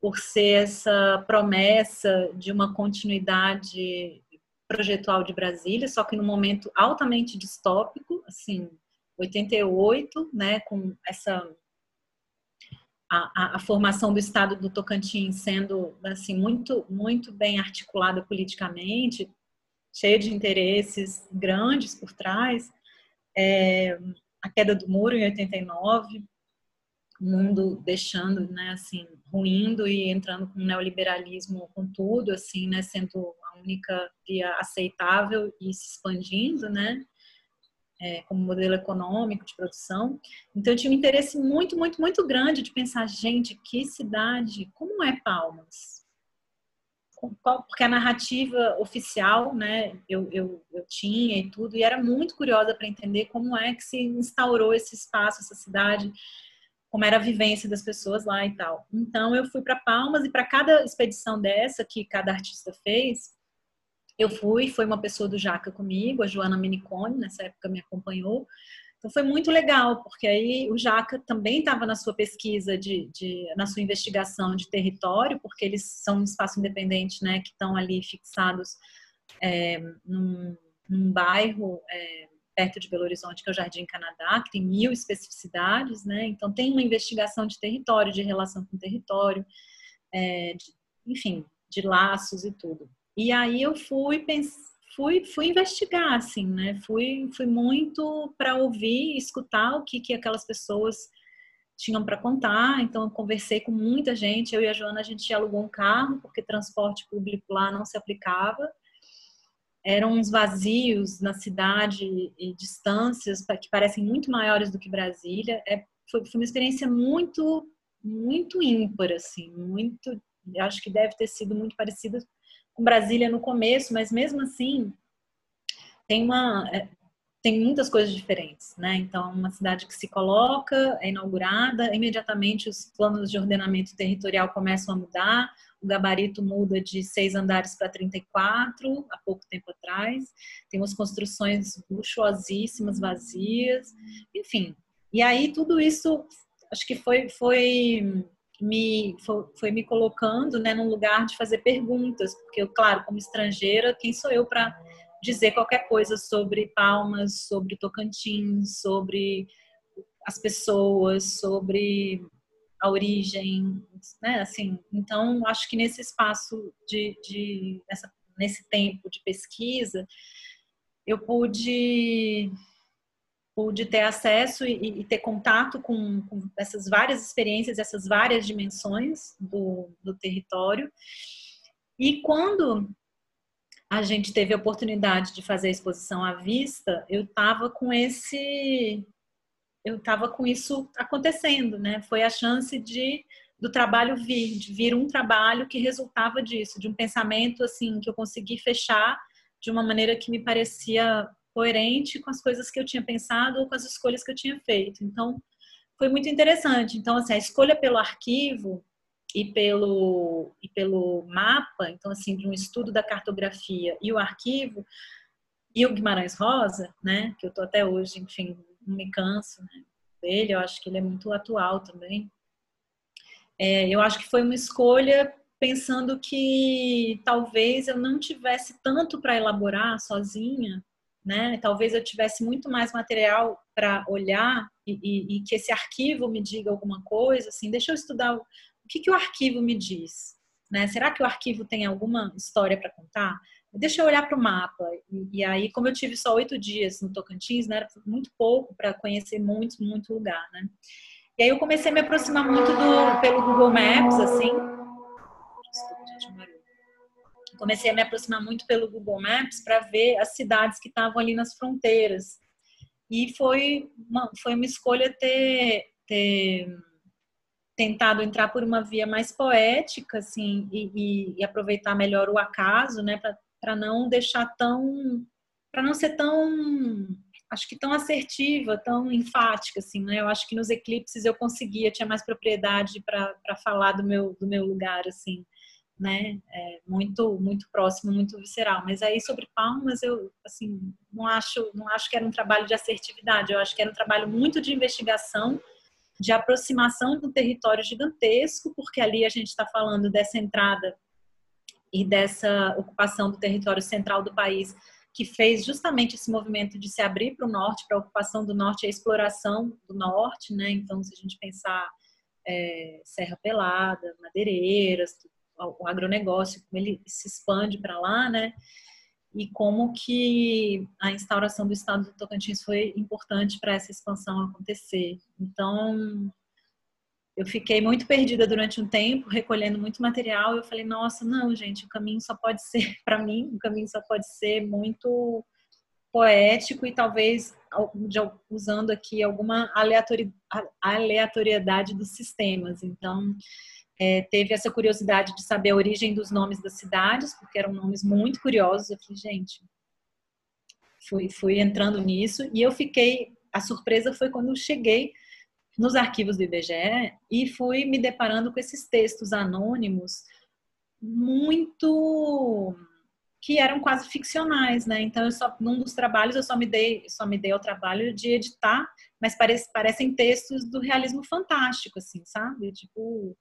Speaker 1: por ser essa promessa de uma continuidade projetual de Brasília, só que num momento altamente distópico, assim, 88, né, com essa a, a, formação do Estado do Tocantins sendo assim muito muito bem articulada politicamente, cheia de interesses grandes por trás, é, a queda do muro em 89, o mundo deixando, né, assim, ruindo e entrando com o neoliberalismo com tudo, assim, né, sendo a única via aceitável e se expandindo, né, é, como modelo econômico de produção. Então, eu tinha um interesse muito, muito, muito grande de pensar, gente, que cidade, como é Palmas? Porque a narrativa oficial, né, eu, eu, eu tinha e tudo, e era muito curiosa para entender como é que se instaurou esse espaço, essa cidade, como era a vivência das pessoas lá e tal. Então, eu fui para Palmas e para cada expedição dessa que cada artista fez, eu fui, foi uma pessoa do Jaca comigo, a Joana Minicone, nessa época me acompanhou. Então foi muito legal, porque aí o Jaca também estava na sua pesquisa, de, de, na sua investigação de território, porque eles são um espaço independente, né, que estão ali fixados é, num, num, bairro é, perto de Belo Horizonte, que é o Jardim Canadá, que tem mil especificidades, né, então tem uma investigação de território, de relação com o território, é, de, enfim, de laços e tudo. E aí eu fui fui, fui investigar, assim, né? Fui, fui muito para ouvir, escutar o que, que aquelas pessoas tinham para contar. Então, eu conversei com muita gente. Eu e a Joana, a gente alugou um carro, porque transporte público lá não se aplicava. Eram uns vazios na cidade e distâncias que parecem muito maiores do que Brasília. É, foi, foi uma experiência muito, muito ímpar, assim, muito. Acho que deve ter sido muito parecida com Brasília no começo, mas mesmo assim tem uma é, tem muitas coisas diferentes, né? Então, uma cidade que se coloca, é inaugurada, imediatamente os planos de ordenamento territorial começam a mudar, o gabarito muda de seis andares para 34, há pouco tempo atrás, tem umas construções luxuosíssimas, vazias, enfim. E aí, tudo isso, acho que foi, foi me foi, me colocando né, num lugar de fazer perguntas, porque eu, claro, como estrangeira, quem sou eu para dizer qualquer coisa sobre Palmas, sobre Tocantins, sobre as pessoas, sobre a origem, né? Assim, então acho que nesse espaço de, de nessa, nesse tempo de pesquisa eu pude pude ter acesso e, e ter contato com, com, essas várias experiências, essas várias dimensões do, do território. E quando a gente teve a oportunidade de fazer a exposição à vista, eu estava com esse eu estava com isso acontecendo, né? Foi a chance de do trabalho vir, de vir um trabalho que resultava disso, de um pensamento assim que eu consegui fechar de uma maneira que me parecia coerente com as coisas que eu tinha pensado ou com as escolhas que eu tinha feito. Então, foi muito interessante. Então, assim, a escolha pelo arquivo e pelo, e pelo mapa, então, assim, de um estudo da cartografia e o arquivo, e o Guimarães Rosa, né, que eu tô até hoje, enfim, não me canso né, dele, eu acho que ele é muito atual também. É, eu acho que foi uma escolha pensando que talvez eu não tivesse tanto para elaborar sozinha, né? Talvez eu tivesse muito mais material para olhar e, e, e, que esse arquivo me diga alguma coisa, assim, deixa eu estudar o, o que, que o arquivo me diz, né? Será que o arquivo tem alguma história para contar? Deixa eu olhar para o mapa. E, e, aí, como eu tive só oito dias no Tocantins, né, era muito pouco para conhecer muito, muito lugar, né? E aí eu comecei a me aproximar muito do, pelo Google Maps, assim. Comecei a me aproximar muito pelo Google Maps para ver as cidades que estavam ali nas fronteiras. E foi uma, foi uma escolha ter, ter tentado entrar por uma via mais poética, assim, e, e, e aproveitar melhor o acaso, né, para não deixar tão, para não ser tão, acho que tão assertiva, tão enfática, assim, né? Eu acho que nos eclipses eu conseguia, tinha mais propriedade para falar do meu, do meu lugar, assim né? É muito, muito próximo, muito visceral. Mas aí sobre Palmas eu, assim, não acho, não acho que era um trabalho de assertividade. Eu acho que era um trabalho muito de investigação, de aproximação um território gigantesco, porque ali a gente está falando dessa entrada e dessa ocupação do território central do país, que fez justamente esse movimento de se abrir para o norte, para a ocupação do norte a exploração do norte, né? Então, se a gente pensar é, Serra Pelada, Madeireiras, o agronegócio, como ele se expande para lá, né? E como que a instauração do Estado do Tocantins foi importante para essa expansão acontecer. Então, eu fiquei muito perdida durante um tempo, recolhendo muito material. Eu falei, nossa, não, gente, o caminho só pode ser, para mim, o caminho só pode ser muito poético e talvez usando aqui alguma aleatoriedade dos sistemas. Então, é, teve essa curiosidade de saber a origem dos nomes das cidades, porque eram nomes muito curiosos. Eu falei, gente, fui, fui entrando nisso e eu fiquei. A surpresa foi quando eu cheguei nos arquivos do IBGE e fui me deparando com esses textos anônimos muito que eram quase ficcionais, né? Então, eu só, num dos trabalhos eu só me dei, só me dei ao trabalho de editar, mas parece, parecem textos do realismo fantástico, assim, sabe? Tipo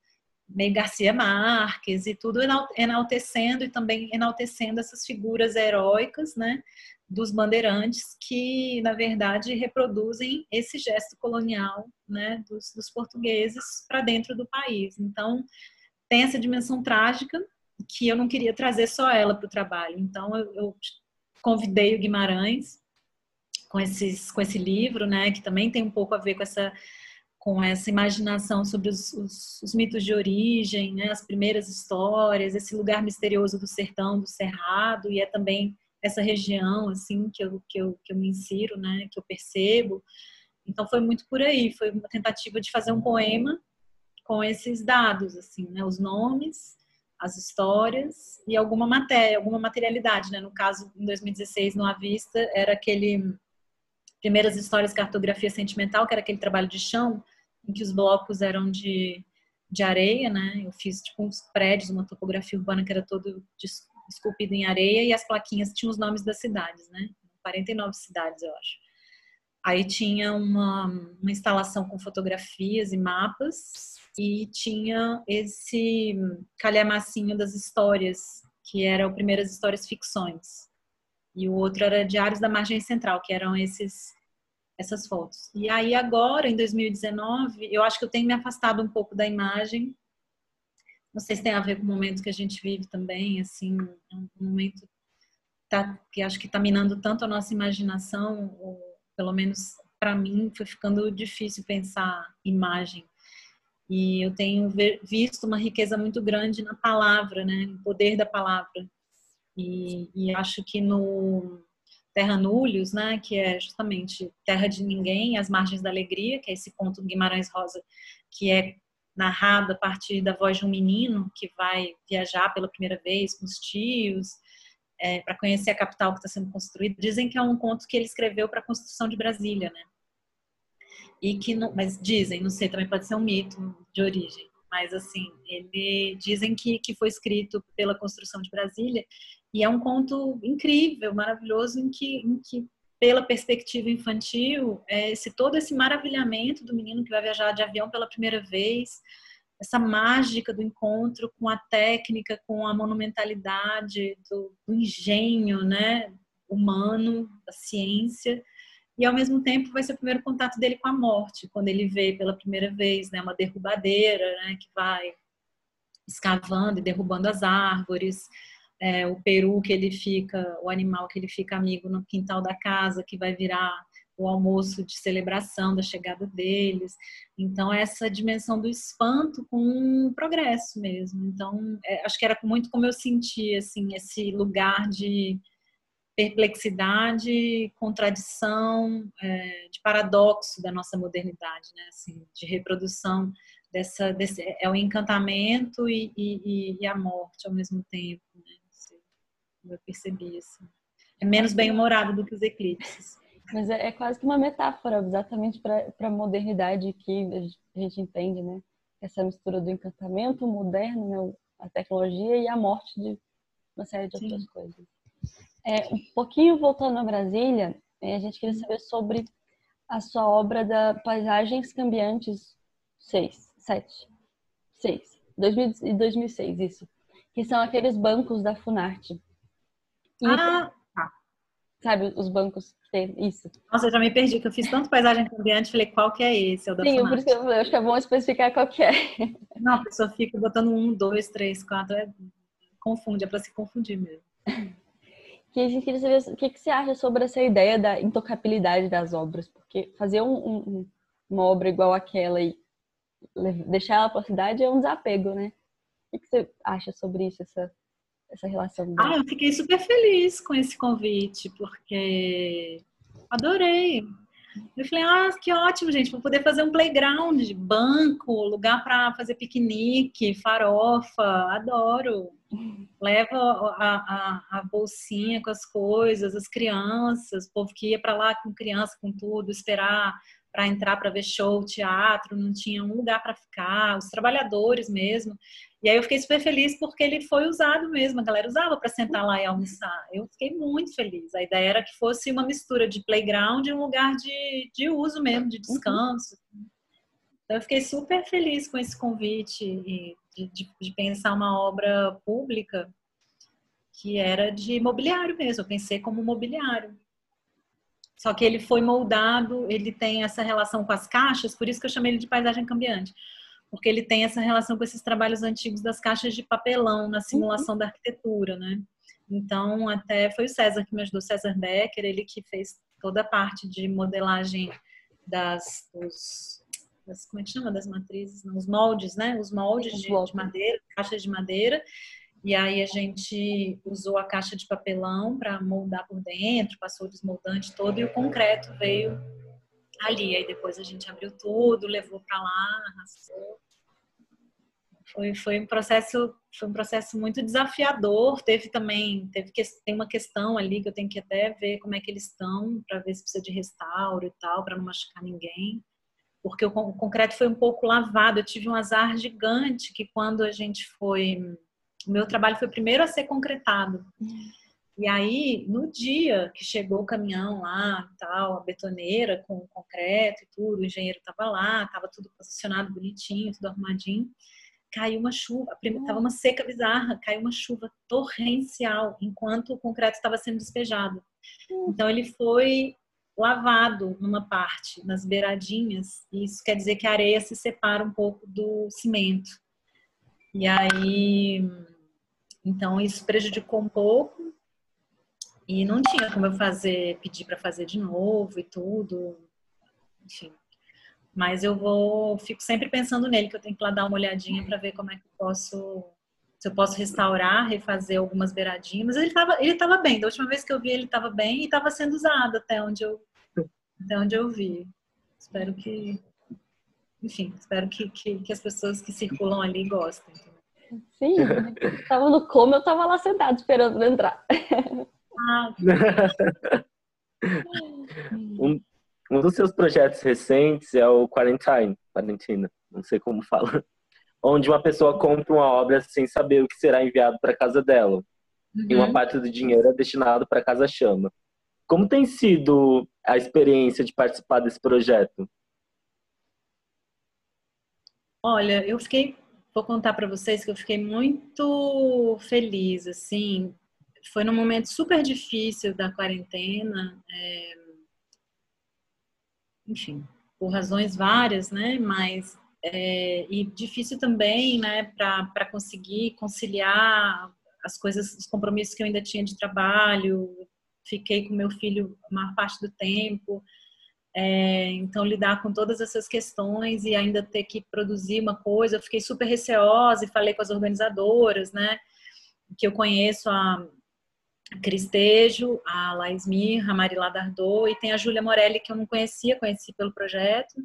Speaker 1: meio Garcia Marques e tudo enaltecendo e também enaltecendo essas figuras heróicas, né, dos bandeirantes que na verdade reproduzem esse gesto colonial, né, dos, dos portugueses para dentro do país. Então tem essa dimensão trágica que eu não queria trazer só ela para o trabalho. Então eu, eu convidei o Guimarães com esses com esse livro, né, que também tem um pouco a ver com essa com essa imaginação sobre os, os, os, mitos de origem, né, as primeiras histórias, esse lugar misterioso do sertão, do cerrado, e é também essa região assim que eu, que eu, que eu me insiro, né, que eu percebo. Então foi muito por aí, foi uma tentativa de fazer um poema com esses dados, assim, né, os nomes, as histórias e alguma matéria, alguma materialidade, né? No caso, em 2016, no Avista, era aquele primeiras histórias cartografia sentimental, que era aquele trabalho de chão em que os blocos eram de, de areia, né? Eu fiz tipo uns prédios, uma topografia urbana que era todo esculpido em areia e as plaquinhas tinham os nomes das cidades, né? 49 cidades, eu acho. Aí tinha uma, uma instalação com fotografias e mapas e tinha esse calhamacinho das histórias, que era o Primeiras Histórias Ficções. E o outro era Diários da Margem Central, que eram esses essas fotos. E aí agora, em 2019, eu acho que eu tenho me afastado um pouco da imagem. Não sei se tem a ver com o momento que a gente vive também, assim, um momento tá, que acho que está minando tanto a nossa imaginação, ou pelo menos para mim foi ficando difícil pensar imagem. E eu tenho visto uma riqueza muito grande na palavra, né, no poder da palavra. E, e acho que no Terra Núlios, né, que é justamente Terra de Ninguém, As Margens da Alegria, que é esse conto do Guimarães Rosa, que é narrado a partir da voz de um menino que vai viajar pela primeira vez com os tios é, para conhecer a capital que está sendo construída. Dizem que é um conto que ele escreveu para a construção de Brasília, né? E que, não, mas dizem, não sei, também pode ser um mito de origem, mas assim, ele dizem que, que foi escrito pela construção de Brasília e é um conto incrível, maravilhoso, em que, em que pela perspectiva infantil, é esse todo esse maravilhamento do menino que vai viajar de avião pela primeira vez, essa mágica do encontro com a técnica, com a monumentalidade, do, do engenho, né, humano, da ciência, e ao mesmo tempo vai ser o primeiro contato dele com a morte, quando ele vê pela primeira vez, né, uma derrubadeira, né, que vai escavando e derrubando as árvores, é, o peru que ele fica, o animal que ele fica amigo no quintal da casa, que vai virar o almoço de celebração da chegada deles. Então, essa dimensão do espanto com o progresso mesmo. Então, é, acho que era muito como eu sentia, assim, esse lugar de perplexidade, contradição, é, de paradoxo da nossa modernidade, né? Assim, de reprodução dessa, desse, é o encantamento e, e, e a morte ao mesmo tempo. Né? Eu percebi assim. É menos bem-humorado do que os eclipses.
Speaker 3: Mas é, é quase que uma metáfora, exatamente para a modernidade que a gente entende, né? Essa mistura do encantamento moderno, né? a tecnologia e a morte de uma série de Sim. outras coisas. É, um pouquinho voltando a Brasília, é, a gente queria saber sobre a sua obra da Paisagens Cambiantes 6, 7, 6, 2006, isso. Que são aqueles bancos da Funarte.
Speaker 1: Ah, tá.
Speaker 3: Sabe, os bancos tem isso.
Speaker 1: Nossa, eu já me perdi, que eu fiz tanto paisagem cambiante, falei, qual que é esse? Da
Speaker 3: Sim, por isso que eu, acho que é bom especificar qual que é.
Speaker 1: Não, a pessoa fica botando um, dois, três, quatro, é... confunde, é para se confundir mesmo.
Speaker 3: Que a gente queria saber o que, que você acha sobre essa ideia da intocabilidade das obras, porque fazer um, um, uma obra igual aquela e deixar ela para a cidade é um desapego, né? O que, que você acha sobre isso, essa essa relação?
Speaker 1: Ah, eu fiquei super feliz com esse convite, porque adorei. Eu falei, ah, que ótimo, gente, vou poder fazer um playground, banco, lugar para fazer piquenique, farofa, adoro. Leva a, a, a, bolsinha com as coisas, as crianças, o povo que ia para lá com criança, com tudo, esperar para entrar para ver show, teatro, não tinha um lugar para ficar, os trabalhadores mesmo. E aí eu fiquei super feliz porque ele foi usado mesmo, a galera usava para sentar lá e almoçar. Eu fiquei muito feliz. A ideia era que fosse uma mistura de playground e um lugar de, de uso mesmo, de descanso. Então eu fiquei super feliz com esse convite e de, de, de pensar uma obra pública que era de mobiliário mesmo. Eu pensei como mobiliário. Só que ele foi moldado, ele tem essa relação com as caixas, por isso que eu chamei ele de paisagem cambiante. Porque ele tem essa relação com esses trabalhos antigos das caixas de papelão na simulação uhum. da arquitetura, né? Então, até foi o César que me ajudou, César Becker, ele que fez toda a parte de modelagem das, dos, das como é que chama? Das matrizes, não, os moldes, né? Os moldes de, de madeira, caixas de madeira, e aí a gente usou a caixa de papelão para moldar por dentro, passou o desmoldante todo e o concreto veio ali. Aí depois a gente abriu tudo, levou para lá, arrastou. Foi, foi um processo foi um processo muito desafiador. Teve também teve que tem uma questão ali que eu tenho que até ver como é que eles estão para ver se precisa de restauro e tal para não machucar ninguém porque o concreto foi um pouco lavado. Eu tive um azar gigante que quando a gente foi o meu trabalho foi o primeiro a ser concretado. E aí, no dia que chegou o caminhão lá, tal, a betoneira com o concreto e tudo, o engenheiro estava lá, estava tudo posicionado bonitinho, tudo arrumadinho. Caiu uma chuva, estava uma seca bizarra, caiu uma chuva torrencial enquanto o concreto estava sendo despejado. Então ele foi lavado numa parte, nas beiradinhas, e isso quer dizer que a areia se separa um pouco do cimento. E aí então isso prejudicou um pouco e não tinha como eu fazer, pedir para fazer de novo e tudo, enfim. Mas eu vou, fico sempre pensando nele que eu tenho que lá dar uma olhadinha para ver como é que eu posso, se eu posso restaurar, refazer algumas beiradinhas. Mas ele estava, ele tava bem. Da última vez que eu vi ele estava bem e estava sendo usado até onde eu, até onde eu vi. Espero que enfim, espero que, que, que as pessoas que circulam ali gostem.
Speaker 3: Sim, estava no coma, eu estava lá sentado esperando entrar. Ah.
Speaker 2: um, um dos seus projetos recentes é o Quarantine, Quarentina, não sei como fala, onde uma pessoa compra uma obra sem saber o que será enviado para casa dela. Uhum. E uma uhum. parte do dinheiro é destinado para Casa Chama. Como tem sido a experiência de participar desse projeto?
Speaker 1: Olha, eu fiquei, vou contar para vocês que eu fiquei muito feliz, assim. Foi num momento super difícil da quarentena, é... enfim, por razões várias, né? Mas é... e difícil também, né? Para conseguir conciliar as coisas, os compromissos que eu ainda tinha de trabalho, fiquei com meu filho a maior parte do tempo. É, então, lidar com todas essas questões e ainda ter que produzir uma coisa, eu fiquei super receosa e falei com as organizadoras, né? Que eu conheço a Cristejo, a Laís Mir, a Marilá Dardot e tem a Júlia Morelli, que eu não conhecia, conheci pelo projeto.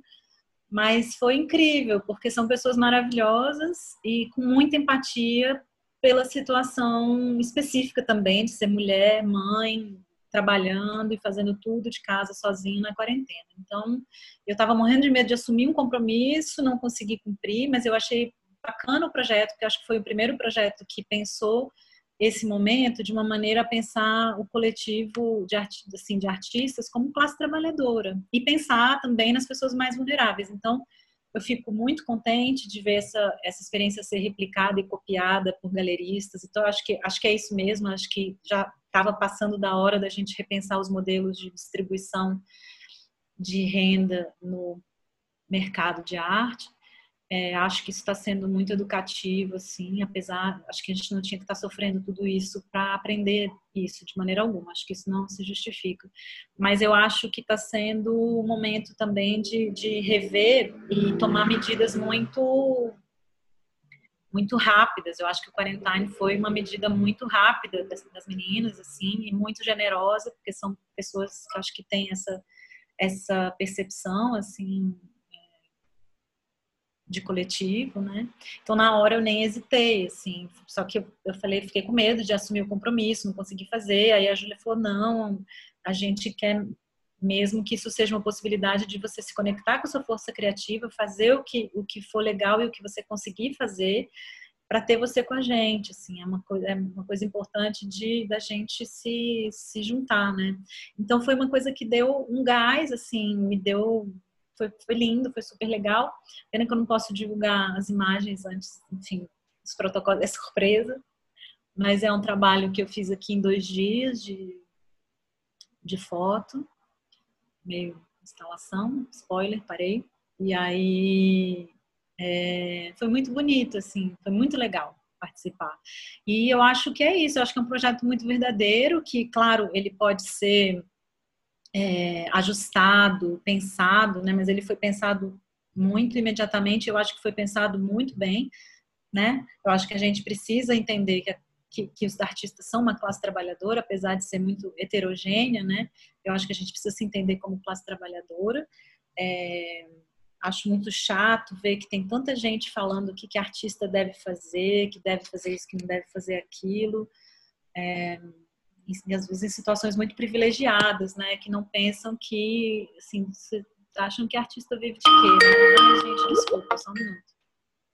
Speaker 1: Mas foi incrível, porque são pessoas maravilhosas e com muita empatia pela situação específica também de ser mulher, mãe, trabalhando e fazendo tudo de casa sozinho na quarentena. Então, eu estava morrendo de medo de assumir um compromisso, não consegui cumprir, mas eu achei bacana o projeto, porque acho que foi o primeiro projeto que pensou esse momento de uma maneira a pensar o coletivo de, assim, de artistas como classe trabalhadora e pensar também nas pessoas mais vulneráveis. Então, eu fico muito contente de ver essa, essa experiência ser replicada e copiada por galeristas. Então, acho que, acho que é isso mesmo. Acho que já estava passando da hora da gente repensar os modelos de distribuição de renda no mercado de arte. É, acho que isso está sendo muito educativo, assim, apesar, acho que a gente não tinha que estar tá sofrendo tudo isso para aprender isso de maneira alguma. Acho que isso não se justifica. Mas eu acho que está sendo um momento também de, de rever e tomar medidas muito muito rápidas. Eu acho que o quarantine foi uma medida muito rápida das, das, meninas, assim, e muito generosa, porque são pessoas que acho que têm essa essa percepção, assim, de coletivo, né? Então na hora eu nem hesitei, assim, só que eu, eu falei, fiquei com medo de assumir o compromisso, não consegui fazer. Aí a Júlia falou: "Não, a gente quer mesmo que isso seja uma possibilidade de você se conectar com a sua força criativa, fazer o que o que for legal e o que você conseguir fazer para ter você com a gente, assim, é uma coisa, é uma coisa importante de da gente se, se juntar, né? Então foi uma coisa que deu um gás, assim, me deu foi, foi lindo, foi super legal. Pena que eu não posso divulgar as imagens antes, enfim, os protocolos é surpresa. Mas é um trabalho que eu fiz aqui em dois dias de, de foto, meio instalação, spoiler, parei. E aí é, foi muito bonito, assim, foi muito legal participar. E eu acho que é isso, eu acho que é um projeto muito verdadeiro, que, claro, ele pode ser é, ajustado, pensado, né? Mas ele foi pensado muito imediatamente. Eu acho que foi pensado muito bem, né? Eu acho que a gente precisa entender que, que, que os artistas são uma classe trabalhadora, apesar de ser muito heterogênea, né? Eu acho que a gente precisa se entender como classe trabalhadora. É, acho muito chato ver que tem tanta gente falando o que, que artista deve fazer, que deve fazer isso, que não deve fazer aquilo. É, e às vezes em situações muito privilegiadas, né, que não pensam que, assim, acham que artista vive de quê? Né? Ai, gente, desculpa, só um minuto.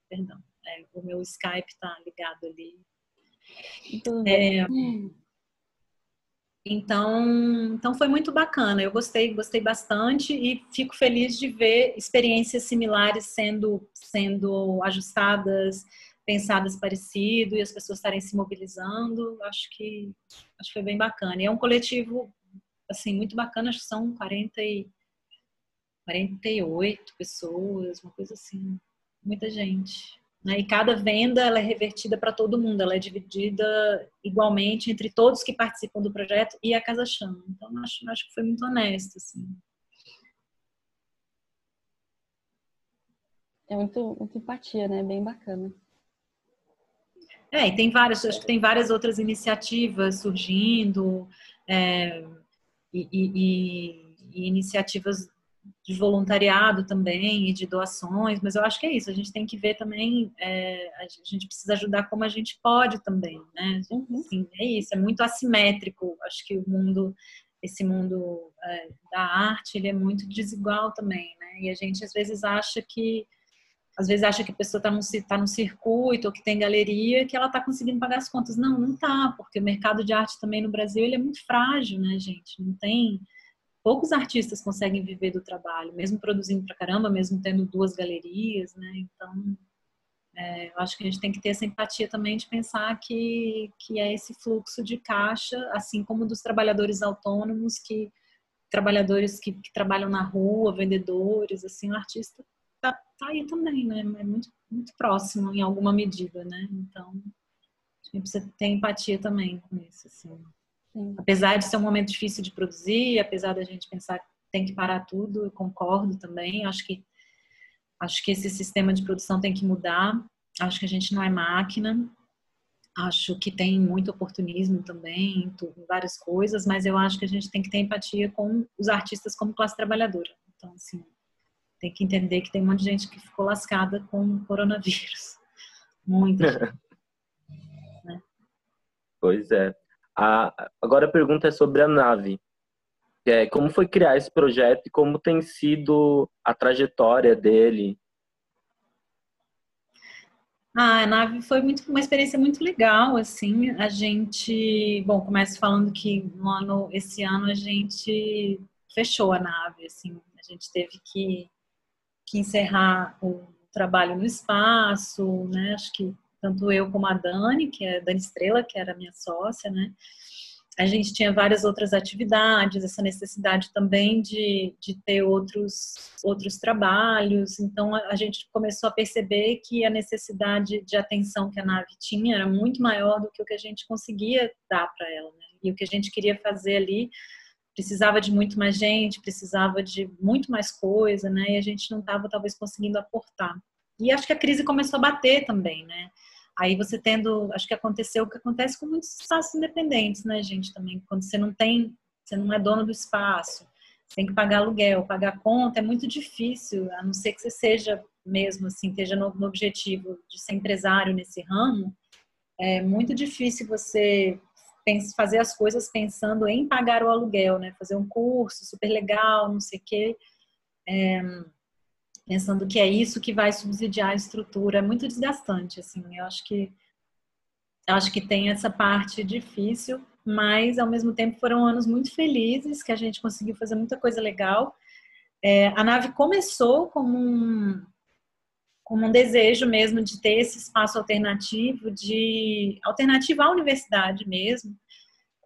Speaker 1: Perdão, é, o meu Skype tá ligado ali. É, então, então foi muito bacana. Eu gostei, gostei bastante e fico feliz de ver experiências similares sendo sendo ajustadas, pensadas parecido e as pessoas estarem se mobilizando, acho que acho que foi bem bacana. E é um coletivo assim muito bacana, acho que são 40 e 48 pessoas, uma coisa assim, muita gente. Né? E cada venda ela é revertida para todo mundo, ela é dividida igualmente entre todos que participam do projeto e a Casa Chama. Então acho, acho que foi muito honesto assim.
Speaker 3: É muito, muito empatia, né? Bem bacana.
Speaker 1: É, e tem várias, acho que tem várias outras iniciativas surgindo, é, e, e, e, iniciativas de voluntariado também e de doações, mas eu acho que é isso, a gente tem que ver também, é, a gente precisa ajudar como a gente pode também, né? Assim, é isso, é muito assimétrico, acho que o mundo, esse mundo é, da arte, ele é muito desigual também, né? E a gente às vezes acha que, às vezes acha que a pessoa está no, tá no circuito ou que tem galeria, que ela está conseguindo pagar as contas. Não, não está, porque o mercado de arte também no Brasil, ele é muito frágil, né, gente? Não tem poucos artistas conseguem viver do trabalho, mesmo produzindo pra caramba, mesmo tendo duas galerias, né? Então, é, eu acho que a gente tem que ter essa empatia também de pensar que, que é esse fluxo de caixa, assim como dos trabalhadores autônomos, que trabalhadores que, que trabalham na rua, vendedores, assim, o artista tá, aí também, né? É muito, muito próximo em alguma medida, né? Então, a gente precisa ter empatia também com isso, assim. Sim. Apesar de ser um momento difícil de produzir, apesar da gente pensar que tem que parar tudo, eu concordo também. Acho que acho que esse sistema de produção tem que mudar. Acho que a gente não é máquina. Acho que tem muito oportunismo também em várias coisas, mas eu acho que a gente tem que ter empatia com os artistas como classe trabalhadora. Então, assim, tem que entender que tem um monte de gente que ficou lascada com o coronavírus. Muita gente.
Speaker 2: né? Pois é. A, agora a pergunta é sobre a nave. É, como foi criar esse projeto e como tem sido a trajetória dele?
Speaker 1: Ah, a nave foi muito, uma experiência muito legal, assim, a gente, bom, começo falando que no ano, esse ano a gente fechou a nave, assim, a gente teve que, que encerrar o trabalho no espaço, né, acho que tanto eu como a Dani, que é a Dani Estrela, que era minha sócia, né? A gente tinha várias outras atividades, essa necessidade também de, de ter outros, outros trabalhos. Então, a, a gente começou a perceber que a necessidade de atenção que a nave tinha era muito maior do que o que a gente conseguia dar para ela. Né? E o que a gente queria fazer ali precisava de muito mais gente, precisava de muito mais coisa, né? E a gente não estava, talvez, conseguindo aportar. E acho que a crise começou a bater também, né? Aí você tendo, acho que aconteceu o que acontece com muitos espaços independentes, né, gente, também. Quando você não tem, você não é dono do espaço, você tem que pagar aluguel, pagar conta, é muito difícil, a não ser que você seja mesmo assim, esteja no, no objetivo de ser empresário nesse ramo, é muito difícil você fazer as coisas pensando em pagar o aluguel, né? Fazer um curso super legal, não sei o quê. É, pensando que é isso que vai subsidiar a estrutura. É muito desgastante, assim. Eu acho que eu acho que tem essa parte difícil, mas ao mesmo tempo foram anos muito felizes que a gente conseguiu fazer muita coisa legal. É, a nave começou como um, como um desejo mesmo de ter esse espaço alternativo, de alternativo à universidade mesmo.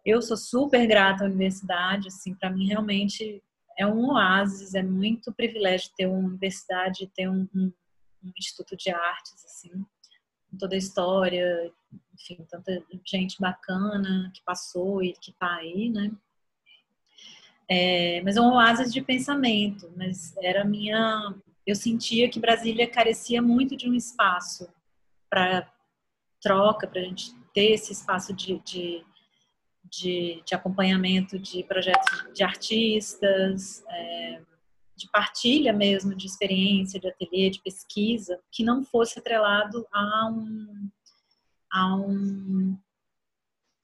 Speaker 1: Eu sou super grata à universidade, assim, para mim realmente é um oásis, é muito privilégio ter uma universidade, ter um, um, um instituto de artes, assim, com toda a história, enfim, tanta gente bacana que passou e que está aí, né? É, mas é um oásis de pensamento, mas era minha, eu sentia que Brasília carecia muito de um espaço para troca, para a gente ter esse espaço de, de de, de acompanhamento de projetos de artistas, é, de partilha mesmo de experiência, de ateliê, de pesquisa, que não fosse atrelado a um, a um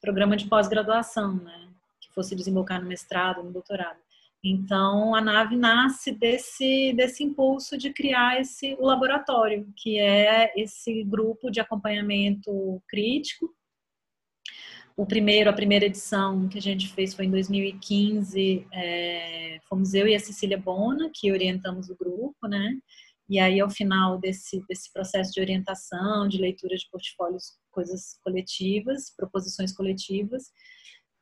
Speaker 1: programa de pós-graduação, né? que fosse desembocar no mestrado, no doutorado. Então, a nave nasce desse, desse impulso de criar esse, o laboratório, que é esse grupo de acompanhamento crítico o primeiro, a primeira edição que a gente fez foi em 2015. É, fomos eu e a Cecília Bona, que orientamos o grupo, né? E aí, ao final desse, desse processo de orientação, de leitura de portfólios, coisas coletivas, proposições coletivas,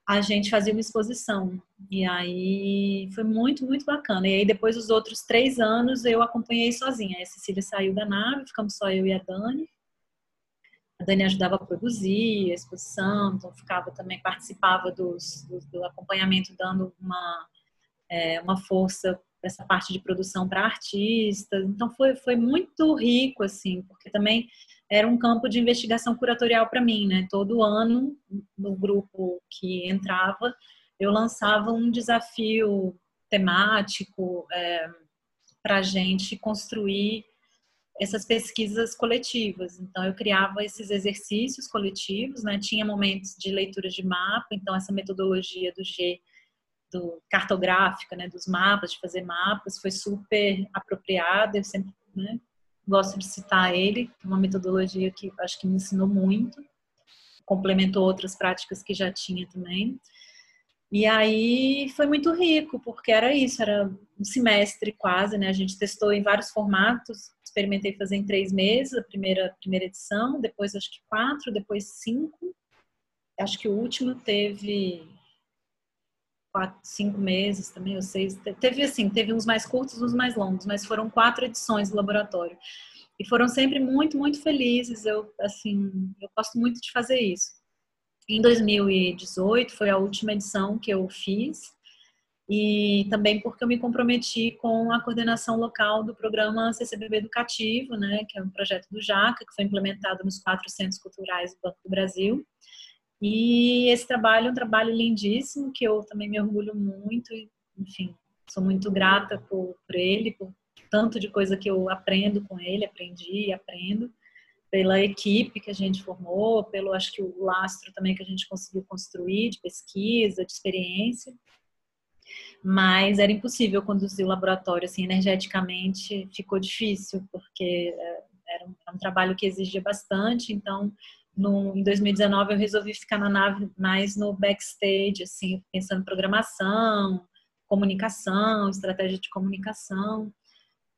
Speaker 1: a gente fazia uma exposição. E aí foi muito, muito bacana. E aí, depois dos outros três anos, eu acompanhei sozinha. A Cecília saiu da nave, ficamos só eu e a Dani a Dani ajudava a produzir a exposição, então ficava também, participava dos, do, do acompanhamento, dando uma, é, uma força para essa parte de produção para artistas. Então foi, foi muito rico, assim, porque também era um campo de investigação curatorial para mim, né? Todo ano, no grupo que entrava, eu lançava um desafio temático, é, para a gente construir essas pesquisas coletivas. Então, eu criava esses exercícios coletivos, né? tinha momentos de leitura de mapa, então, essa metodologia do G, do cartográfica, né? dos mapas, de fazer mapas, foi super apropriada. Eu sempre né? Gosto de citar ele, é uma metodologia que acho que me ensinou muito, complementou outras práticas que já tinha também. E aí foi muito rico, porque era isso, era um semestre quase, né? A gente testou em vários formatos, experimentei fazer em três meses, a primeira, primeira edição, depois acho que quatro, depois cinco. Acho que o último teve quatro, cinco meses também, ou seis. Teve assim, teve uns mais curtos, uns mais longos, mas foram quatro edições do laboratório. E foram sempre muito, muito felizes. Eu, assim, eu gosto muito de fazer isso. Em 2018 foi a última edição que eu fiz e também porque eu me comprometi com a coordenação local do programa CCBB Educativo, né, que é um projeto do JACA, que foi implementado nos quatro centros culturais do Banco do Brasil. E esse trabalho é um trabalho lindíssimo, que eu também me orgulho muito, enfim, sou muito grata por, por ele, por tanto de coisa que eu aprendo com ele, aprendi e aprendo, pela equipe que a gente formou, pelo, acho que o lastro também que a gente conseguiu construir de pesquisa, de experiência. Mas era impossível conduzir o laboratório assim energeticamente ficou difícil porque é, era um, era um trabalho que exigia bastante então no, em 2019 eu resolvi ficar na nave mais no backstage assim pensando em programação comunicação estratégia de comunicação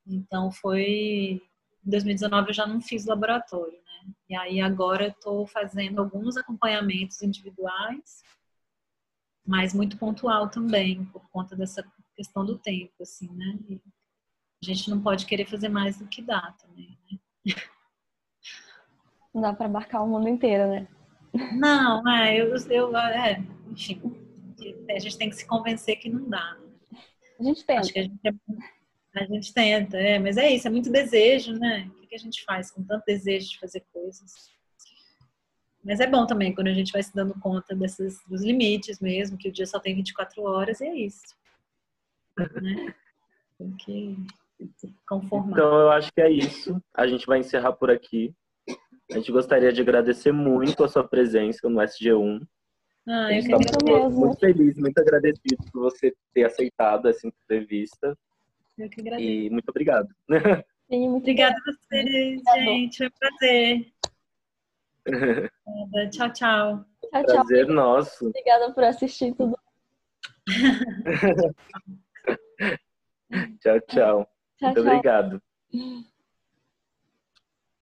Speaker 1: então foi em 2019 eu já não fiz laboratório né e aí agora estou fazendo alguns acompanhamentos individuais mas muito pontual também, por conta dessa questão do tempo, assim, né? E a gente não pode querer fazer mais do que dá também, né?
Speaker 3: Não dá para abarcar o mundo inteiro, né?
Speaker 1: Não, é, eu, eu é, enfim, a gente tem que se convencer que não dá. Né?
Speaker 3: A gente tenta.
Speaker 1: Acho que a gente, é, a gente tenta, é, mas é isso, é muito desejo, né? O que a gente faz com tanto desejo de fazer coisas? Mas é bom também quando a gente vai se dando conta desses, dos limites mesmo, que o dia só tem 24 horas e é isso. Né? Tem que se conformar.
Speaker 2: Então eu acho que é isso. A gente vai encerrar por aqui. A gente gostaria de agradecer muito a sua presença no SG1.
Speaker 1: Ah, eu
Speaker 2: tá muito, muito feliz, muito agradecido por você ter aceitado essa entrevista.
Speaker 1: Eu que agradeço.
Speaker 2: E muito obrigado.
Speaker 1: Sim, muito Obrigada a vocês, gente. Foi um prazer. Tchau, tchau.
Speaker 3: Tchau,
Speaker 2: tchau. Prazer nosso.
Speaker 3: Obrigada por assistir tudo.
Speaker 2: tchau, tchau.
Speaker 3: Tchau,
Speaker 2: Muito
Speaker 3: tchau.
Speaker 2: obrigado.